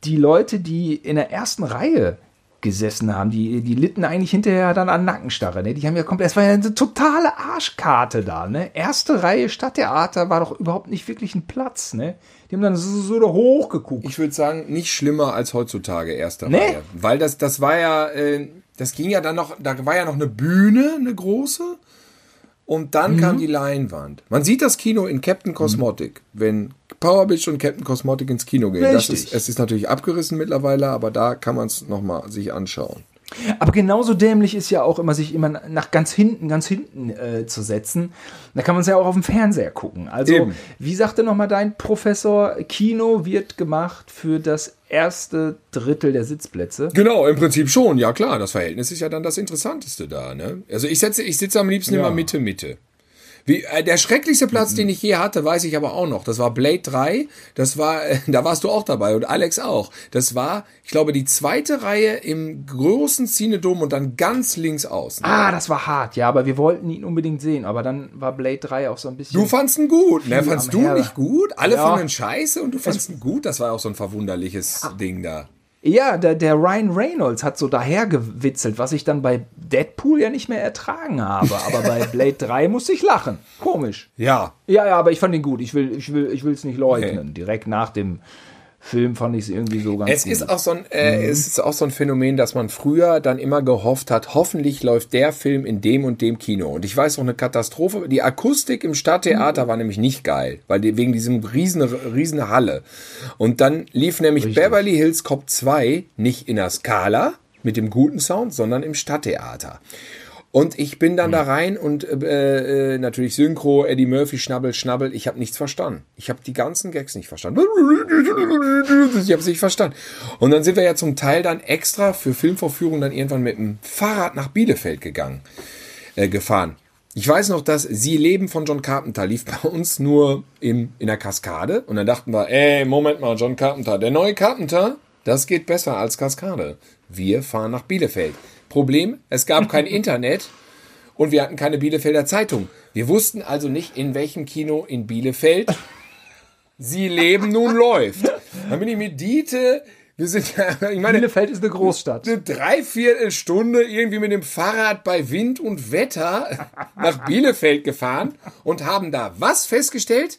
die Leute, die in der ersten Reihe gesessen haben, die, die litten eigentlich hinterher dann an Nackenstarre. Ne? Die haben ja komplett, es war ja eine totale Arschkarte da. Ne? Erste Reihe Stadttheater war doch überhaupt nicht wirklich ein Platz. Ne? Die haben dann so, so da hochgeguckt. Ich würde sagen, nicht schlimmer als heutzutage erster Nee. Reihe. Weil das, das war ja, äh, das ging ja dann noch, da war ja noch eine Bühne, eine große. Und dann Mhm. kam die Leinwand. Man sieht das Kino in Captain Cosmotic, wenn Powerbitch und Captain Cosmotic ins Kino gehen. Das ist, es ist natürlich abgerissen mittlerweile, aber da kann man es nochmal sich anschauen. Aber genauso dämlich ist ja auch immer, sich immer nach ganz hinten, ganz hinten äh, zu setzen. Da kann man es ja auch auf dem Fernseher gucken. Also, Eben. wie sagte nochmal dein Professor, Kino wird gemacht für das erste Drittel der Sitzplätze. Genau, im Prinzip schon, ja klar. Das Verhältnis ist ja dann das Interessanteste da. Ne? Also ich setze, ich sitze am liebsten Ja. immer Mitte, Mitte. Wie, äh, der schrecklichste Platz, den ich je hatte, weiß ich aber auch noch. Das war Blade 3. Das war, äh, da warst du auch dabei und Alex auch. Das war, ich glaube, die zweite Reihe im großen Cinedom und dann ganz links außen. Ah, das war hart, ja, aber wir wollten ihn unbedingt sehen. Aber dann war Blade 3 auch so ein bisschen. Du fandst ihn gut, ne? Fandst du Herr. nicht gut? Alle Ja. fanden ihn scheiße und du fandst ihn gut? Das war auch so ein verwunderliches Ah. Ding da. Ja, der, der Ryan Reynolds hat so dahergewitzelt, was ich dann bei Deadpool ja nicht mehr ertragen habe. Aber bei Blade 3 musste ich lachen. Komisch. Ja, Ja, ja, aber ich fand ihn gut. Ich will, ich will, ich will es nicht leugnen. Direkt nach dem Film fand ich es irgendwie so ganz Es gut. ist auch so ein, äh, es ist auch so ein Phänomen, dass man früher dann immer gehofft hat, hoffentlich läuft der Film in dem und dem Kino. Und ich weiß noch eine Katastrophe. Die Akustik im Stadttheater war nämlich nicht geil, weil die, wegen diesem riesen, riesen Halle. Und dann lief nämlich Beverly Hills Cop 2 nicht in der Skala mit dem guten Sound, sondern im Stadttheater. Und ich bin dann da rein und äh, äh, natürlich Synchro, Eddie Murphy, Schnabbel, Schnabbel. Ich habe nichts verstanden. Ich habe die ganzen Gags nicht verstanden. Ich habe es nicht verstanden. Und dann sind wir ja zum Teil dann extra für Filmvorführungen dann irgendwann mit dem Fahrrad nach Bielefeld gegangen, äh, gefahren. Ich weiß noch, dass Sie leben von John Carpenter lief bei uns nur im, in der Kaskade. Und dann dachten wir, ey, Moment mal, John Carpenter, der neue Carpenter, das geht besser als Kaskade. Wir fahren nach Bielefeld. Problem, es gab kein Internet und wir hatten keine Bielefelder Zeitung. Wir wussten also nicht, in welchem Kino in Bielefeld Sie leben nun läuft. Dann bin ich mit Diete, wir sind ja, ich meine, Bielefeld ist eine Großstadt. eine Dreiviertelstunde irgendwie mit dem Fahrrad bei Wind und Wetter nach Bielefeld gefahren und haben da was festgestellt?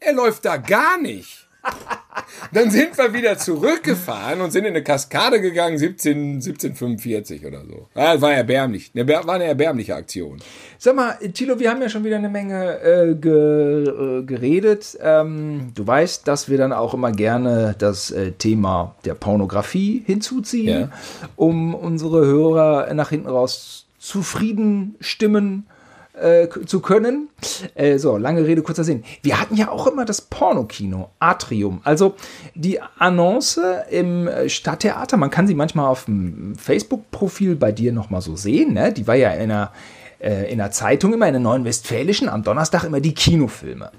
Er läuft da gar nicht. Dann sind wir wieder zurückgefahren und sind in eine Kaskade gegangen, 17, 1745 oder so. Ja, war erbärmlich. War eine erbärmliche Aktion. Sag mal, Tilo, wir haben ja schon wieder eine Menge äh, ge, äh, geredet. Ähm, du weißt, dass wir dann auch immer gerne das äh, Thema der Pornografie hinzuziehen, ja. um unsere Hörer nach hinten raus zufrieden stimmen äh, zu können. Äh, so, lange Rede, kurzer Sinn. Wir hatten ja auch immer das Pornokino, Atrium. Also die Annonce im Stadttheater, man kann sie manchmal auf dem Facebook-Profil bei dir nochmal so sehen. Ne? Die war ja in einer äh, in der Zeitung immer, in der Neuen Westfälischen, am Donnerstag immer die Kinofilme.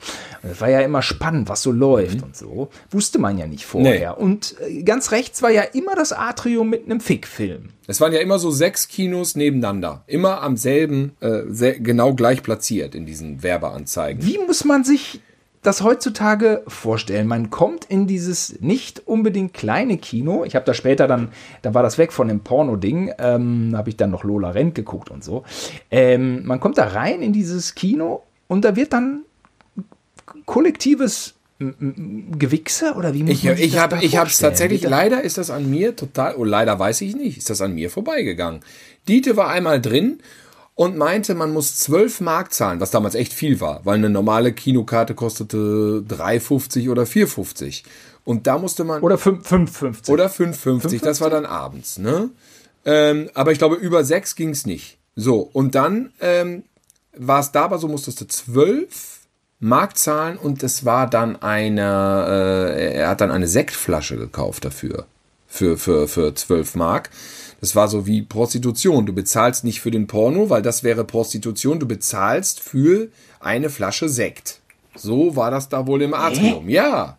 Und das war ja immer spannend, was so läuft mhm. und so. Wusste man ja nicht vorher. Nee. Und äh, ganz rechts war ja immer das Atrium mit einem Fick-Film. Es waren ja immer so sechs Kinos nebeneinander. Immer am selben, äh, sehr, genau gleich platziert in diesen Werbeanzeigen. Wie muss man sich das heutzutage vorstellen? Man kommt in dieses nicht unbedingt kleine Kino. Ich habe da später dann, da war das weg von dem Porno-Ding, ähm, habe ich dann noch Lola Rent geguckt und so. Ähm, man kommt da rein in dieses Kino und da wird dann kollektives Gewichse oder wie muss ich, man sich ich habe ich habe es tatsächlich leider ist das an mir total oh leider weiß ich nicht ist das an mir vorbeigegangen Diete war einmal drin und meinte, man muss 12 Mark zahlen, was damals echt viel war, weil eine normale Kinokarte kostete 3,50 oder 4,50. Und da musste man. Oder 5,50. Oder 5,50, das war dann abends, ne? Ähm, aber ich glaube, über 6 ging es nicht. So, und dann ähm, war es da, aber so musstest du 12 Mark zahlen und es war dann eine, äh, er hat dann eine Sektflasche gekauft dafür. Für, für, für 12 Mark. Das war so wie Prostitution. Du bezahlst nicht für den Porno, weil das wäre Prostitution. Du bezahlst für eine Flasche Sekt. So war das da wohl im Atrium. Ja.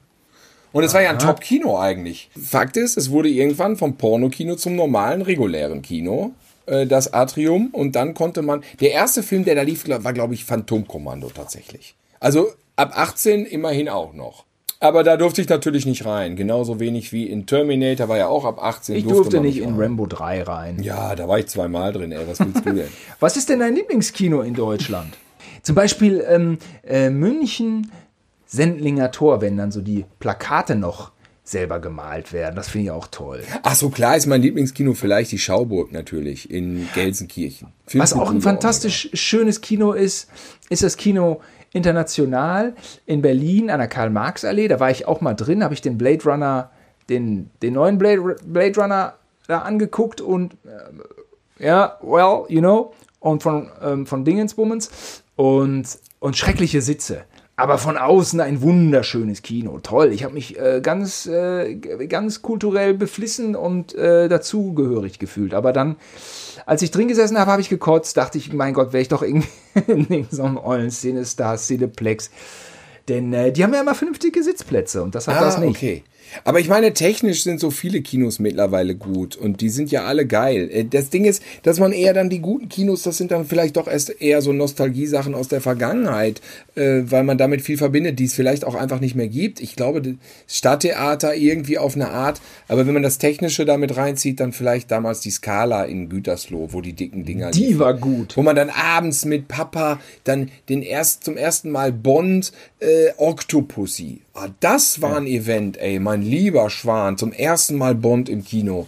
Und es war ja ein Top-Kino eigentlich. Fakt ist, es wurde irgendwann vom Pornokino zum normalen, regulären Kino. Äh, das Atrium. Und dann konnte man. Der erste Film, der da lief, war, glaube ich, Phantomkommando tatsächlich. Also ab 18 immerhin auch noch. Aber da durfte ich natürlich nicht rein. Genauso wenig wie in Terminator war ja auch ab 18. Ich durfte, durfte nicht in Rambo 3 rein. Ja, da war ich zweimal drin, ey. Was willst du denn? Was ist denn dein Lieblingskino in Deutschland? Zum Beispiel ähm, äh, München, Sendlinger Tor, wenn dann so die Plakate noch selber gemalt werden. Das finde ich auch toll. Ach so, klar ist mein Lieblingskino vielleicht die Schauburg natürlich in Gelsenkirchen. Was auch ein fantastisch schönes Kino ist, ist das Kino international in Berlin an der Karl-Marx-Allee. Da war ich auch mal drin, habe ich den Blade Runner, den, den neuen Blade, Blade Runner da angeguckt und äh, ja, well, you know, und von, ähm, von Dingensbummens und, und schreckliche Sitze. Aber von außen ein wunderschönes Kino. Toll. Ich habe mich äh, ganz, äh, ganz kulturell beflissen und äh, dazugehörig gefühlt. Aber dann als ich drin gesessen habe, habe ich gekotzt, dachte ich, mein Gott, wäre ich doch irgendwie in so einem ollen Cinestar, Cineplex. Denn äh, die haben ja immer vernünftige Sitzplätze und das hat ah, das nicht. Okay. Aber ich meine, technisch sind so viele Kinos mittlerweile gut und die sind ja alle geil. Äh, das Ding ist, dass man eher dann die guten Kinos, das sind dann vielleicht doch erst eher so Nostalgiesachen aus der Vergangenheit, äh, weil man damit viel verbindet, die es vielleicht auch einfach nicht mehr gibt. Ich glaube, Stadttheater irgendwie auf eine Art, aber wenn man das Technische damit reinzieht, dann vielleicht damals die Skala in Gütersloh, wo die dicken Dinger Die liefen, war gut. Wo man dann abends mit Papa dann den erst zum ersten Mal Bond äh, Octopussy Ah, das war ein Event, ey, mein lieber Schwan. Zum ersten Mal Bond im Kino.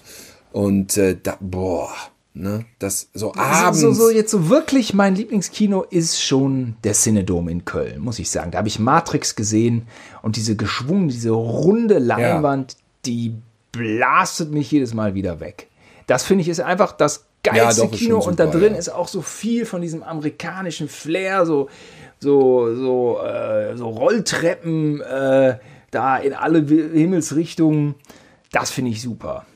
Und äh, da, boah, ne, das so abends. So, so, jetzt so wirklich mein Lieblingskino ist schon der Cinedome in Köln, muss ich sagen. Da habe ich Matrix gesehen und diese geschwungen, diese runde Leinwand, ja. die blastet mich jedes Mal wieder weg. Das finde ich ist einfach das geilste ja, doch, Kino super, und da drin ja. ist auch so viel von diesem amerikanischen Flair, so so, so, äh, so Rolltreppen äh, da in alle Himmelsrichtungen. Das finde ich super.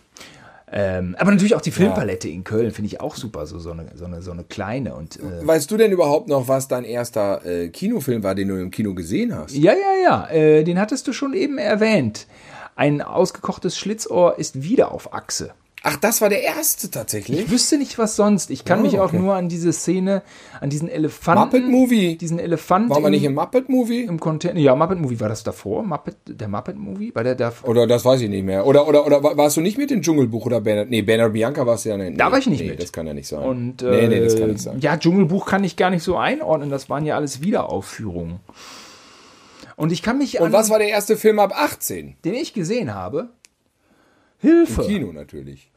Ähm, aber natürlich auch die Filmpalette ja. in Köln finde ich auch super, so, so, eine, so, eine, so eine kleine. Und, äh weißt du denn überhaupt noch, was dein erster äh, Kinofilm war, den du im Kino gesehen hast? Ja, ja, ja. Äh, den hattest du schon eben erwähnt. Ein ausgekochtes Schlitzohr ist wieder auf Achse. Ach, das war der erste tatsächlich? Ich wüsste nicht, was sonst. Ich kann oh, mich auch okay. nur an diese Szene, an diesen Elefanten. Muppet Movie. Diesen Elefanten. War man nicht im Muppet Movie? Im Container. Ja, Muppet Movie war das davor. Muppet, der Muppet Movie? War der davor? Oder das weiß ich nicht mehr. Oder, oder, oder warst du nicht mit dem Dschungelbuch oder Bernard? Nee, Bernard Bianca warst du ja nicht. Da war ich nicht nee, mit. Das kann ja nicht sein. Und, äh, nee, nee, das kann nicht sein. Ja, Dschungelbuch kann ich gar nicht so einordnen. Das waren ja alles Wiederaufführungen. Und ich kann mich Und was war der erste Film ab 18? den ich gesehen habe. Hilfe. Kino natürlich.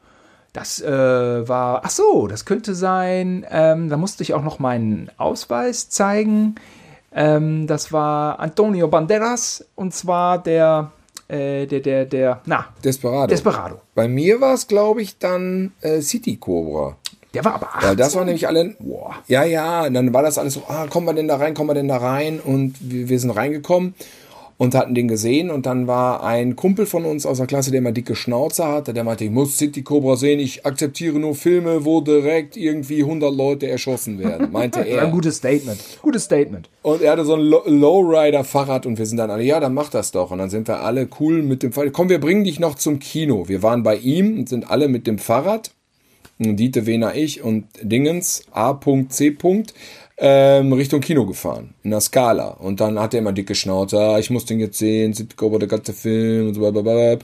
Das äh, war, ach so, das könnte sein, ähm, da musste ich auch noch meinen Ausweis zeigen. Ähm, das war Antonio Banderas und zwar der, äh, der, der, der, na, Desperado. Desperado. Bei mir war es, glaube ich, dann äh, City Cobra. Der war aber 18. Weil das war nämlich alle. Boah. Ja, ja, dann war das alles so, ah, kommen wir denn da rein, kommen wir denn da rein? Und wir, wir sind reingekommen und hatten den gesehen. Und dann war ein Kumpel von uns aus der Klasse, der immer dicke Schnauze hatte, der meinte, ich muss City Cobra sehen, ich akzeptiere nur Filme, wo direkt irgendwie 100 Leute erschossen werden, meinte Ja, ein er. gutes Statement. Gutes Statement. Und er hatte so ein Low- Lowrider-Fahrrad und wir sind dann alle, ja, dann mach das doch. Und dann sind wir alle cool mit dem Fahrrad. Komm, wir bringen dich noch zum Kino. Wir waren bei ihm und sind alle mit dem Fahrrad. Dieter, Wehner, ich und Dingens, A.C. Ähm, Richtung Kino gefahren, in der Skala. Und dann hat er immer dicke Schnauze, ah, ich muss den jetzt sehen, sieht über der ganze Film und so blablabla.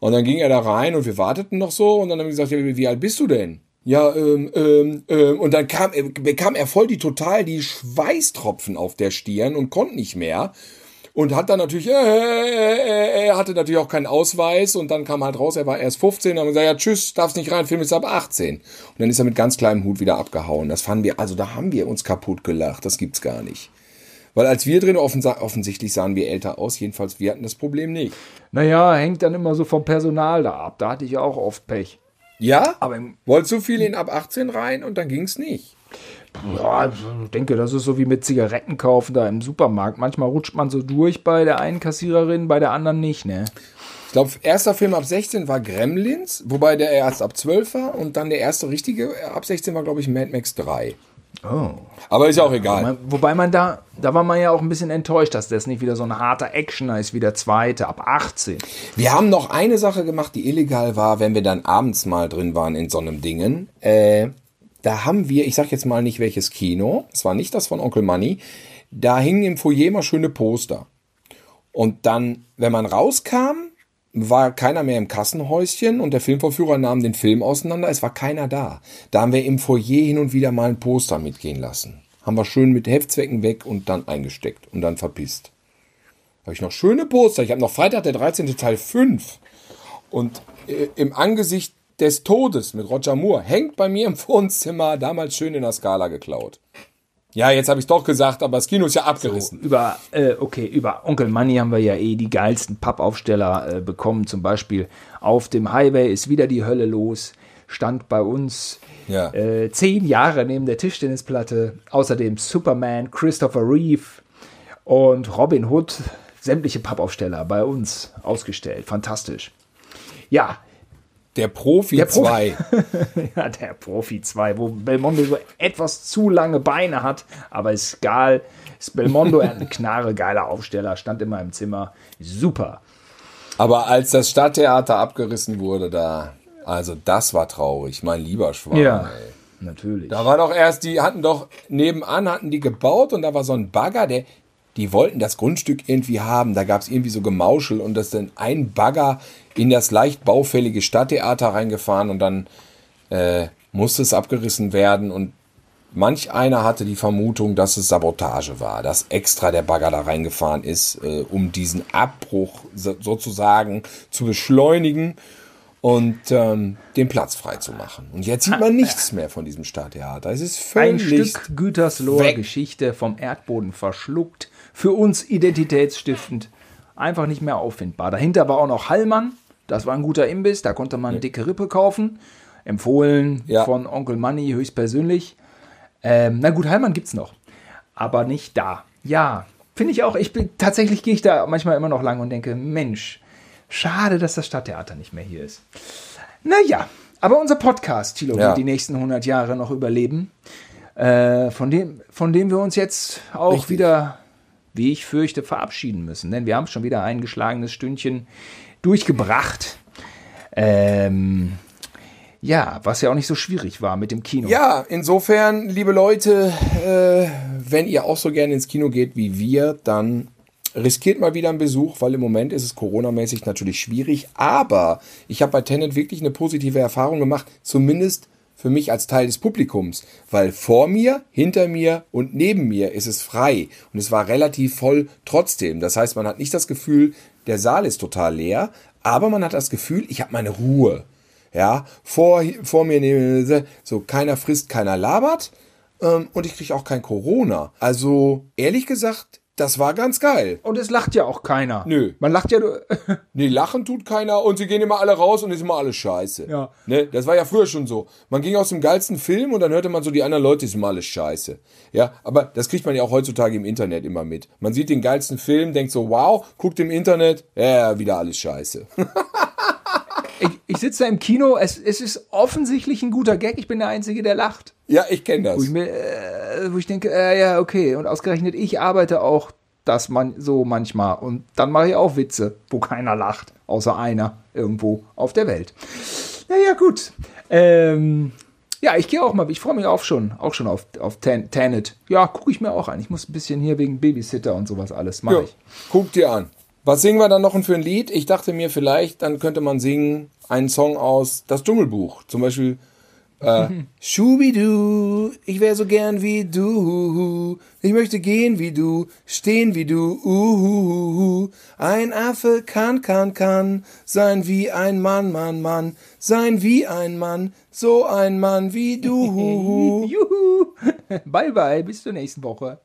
Und dann ging er da rein und wir warteten noch so und dann haben wir gesagt, ja, wie, wie alt bist du denn? Ja, ähm, ähm, ähm, und dann kam, äh, bekam er voll die total die Schweißtropfen auf der Stirn und konnte nicht mehr. Und hat dann natürlich, äh, äh, äh, er hatte natürlich auch keinen Ausweis und dann kam halt raus, er war erst 15 und haben gesagt, ja tschüss, darfst nicht rein, Film ist ab 18. Und dann ist er mit ganz kleinem Hut wieder abgehauen. Das fanden wir, also da haben wir uns kaputt gelacht, das gibt's gar nicht. Weil als wir drin, offens offensichtlich sahen wir älter aus, jedenfalls wir hatten das Problem nicht. Naja, hängt dann immer so vom Personal da ab. Da hatte ich ja auch oft Pech. Ja? Aber im- Wolltest du viel in ab 18 rein und dann ging's nicht. Ja, ich denke, das ist so wie mit Zigaretten kaufen da im Supermarkt. Manchmal rutscht man so durch bei der einen Kassiererin, bei der anderen nicht, ne? Ich glaube, erster Film ab 16 war Gremlins, wobei der erst ab 12 war und dann der erste richtige ab 16 war, glaube ich, Mad Max 3. Oh. Aber ist ja auch egal. Man- Wobei man da, da war man ja auch ein bisschen enttäuscht, dass das nicht wieder so ein harter Actioner ist wie der zweite, ab 18. Wir haben noch eine Sache gemacht, die illegal war, wenn wir dann abends mal drin waren in so einem Dingen. Äh, da haben wir, ich sag jetzt mal nicht welches Kino, es war nicht das von Onkel Money, da hingen im Foyer mal schöne Poster. Und dann, wenn man rauskam, war keiner mehr im Kassenhäuschen und der Filmvorführer nahm den Film auseinander, es war keiner da. Da haben wir im Foyer hin und wieder mal ein Poster mitgehen lassen. Haben wir schön mit Heftzwecken weg und dann eingesteckt und dann verpisst. Habe ich noch schöne Poster. Ich habe noch Freitag der 13. Teil 5. Und äh, im Angesicht des Todes mit Roger Moore hängt bei mir im Wohnzimmer damals schön in der Skala geklaut. Ja, jetzt habe ich doch gesagt, aber das Kino ist ja abgerissen. Über, äh, okay, über Onkel Money haben wir ja eh die geilsten Pappaufsteller äh, bekommen. Zum Beispiel auf dem Highway ist wieder die Hölle los. Stand bei uns Ja. äh, zehn Jahre neben der Tischtennisplatte. Außerdem Superman, Christopher Reeve und Robin Hood. Sämtliche Pappaufsteller bei uns ausgestellt. Fantastisch. Ja, Der Profi Der Profi. 2. ja, der Profi 2, wo Belmondo so etwas zu lange Beine hat, aber ist egal. Ist Belmondo, eine Knarre, geiler Aufsteller, stand immer im Zimmer. Super. Aber als das Stadttheater abgerissen wurde, da, also das war traurig, mein lieber Schwan. Ja, ey. natürlich. Da war doch erst, die hatten doch nebenan, hatten die gebaut und da war so ein Bagger, der, die wollten das Grundstück irgendwie haben. Da gab es irgendwie so Gemauschel und das dann ein Bagger in das leicht baufällige Stadttheater reingefahren und dann äh, musste es abgerissen werden und manch einer hatte die Vermutung, dass es Sabotage war, dass extra der Bagger da reingefahren ist, äh, um diesen Abbruch so, sozusagen zu beschleunigen und ähm, den Platz frei zu machen. Und jetzt sieht man nichts mehr von diesem Stadttheater. Es ist Ein völlig Stück Gütersloher. Geschichte vom Erdboden verschluckt. Für uns identitätsstiftend. Einfach nicht mehr auffindbar. Dahinter war auch noch Hallmann. Das war ein guter Imbiss. Da konnte man dicke Rippe kaufen. Empfohlen Ja. von Onkel Money höchstpersönlich. Ähm, na gut, Hallmann gibt's noch. Aber nicht da. Ja, finde ich auch. Ich bin, tatsächlich gehe ich da manchmal immer noch lang und denke, Mensch, schade, dass das Stadttheater nicht mehr hier ist. Naja, aber unser Podcast, Thilo, Ja. wird die nächsten 100 Jahre noch überleben. Äh, von, dem, von dem wir uns jetzt auch Richtig. wieder, wie ich fürchte, verabschieden müssen. Denn wir haben schon wieder ein geschlagenes Stündchen durchgebracht. Ähm, ja, was ja auch nicht so schwierig war mit dem Kino. Ja, insofern, liebe Leute, äh, wenn ihr auch so gerne ins Kino geht wie wir, dann riskiert mal wieder einen Besuch, weil im Moment ist es coronamäßig natürlich schwierig. Aber ich habe bei Tenet wirklich eine positive Erfahrung gemacht, zumindest für mich als Teil des Publikums, weil vor mir, hinter mir und neben mir ist es frei und es war relativ voll trotzdem. Das heißt, man hat nicht das Gefühl, der Saal ist total leer, aber man hat das Gefühl, ich habe meine Ruhe. Ja, vor, vor mir, so keiner frisst, keiner labert ähm, und ich kriege auch kein Corona. Also ehrlich gesagt, das war ganz geil. Und es lacht ja auch keiner. Nö. Man lacht ja. nee, lachen tut keiner und sie gehen immer alle raus und ist immer alles scheiße. Ja. Ne? Das war ja früher schon so. Man ging aus dem geilsten Film und dann hörte man so, die anderen Leute ist immer alles scheiße. Ja, aber das kriegt man ja auch heutzutage im Internet immer mit. Man sieht den geilsten Film, denkt so, wow, guckt im Internet, ja, wieder alles scheiße. ich, ich sitze da im Kino, es, es ist offensichtlich ein guter Gag, ich bin der Einzige, der lacht. Ja, ich kenne das. Wo ich, mir, äh, wo ich denke, äh, ja, okay. Und ausgerechnet, ich arbeite auch das man so manchmal. Und dann mache ich auch Witze, wo keiner lacht, außer einer irgendwo auf der Welt. Naja, gut. Ähm, ja, ich gehe auch mal, ich freue mich auch schon, auch schon auf, auf Tan Tanet. Ja, gucke ich mir auch an. Ich muss ein bisschen hier wegen Babysitter und sowas alles machen. ich. Guck dir an. Was singen wir dann noch für ein Lied? Ich dachte mir vielleicht, dann könnte man singen einen Song aus Das Dschungelbuch. Zum Beispiel äh, Schubidu, ich wäre so gern wie du. Ich möchte gehen wie du, stehen wie du. Uhuhu. Ein Affe kann, kann, kann sein wie ein Mann, Mann, Mann. Sein wie ein Mann, so ein Mann wie du. Juhu. Bye, bye, bis zur nächsten Woche.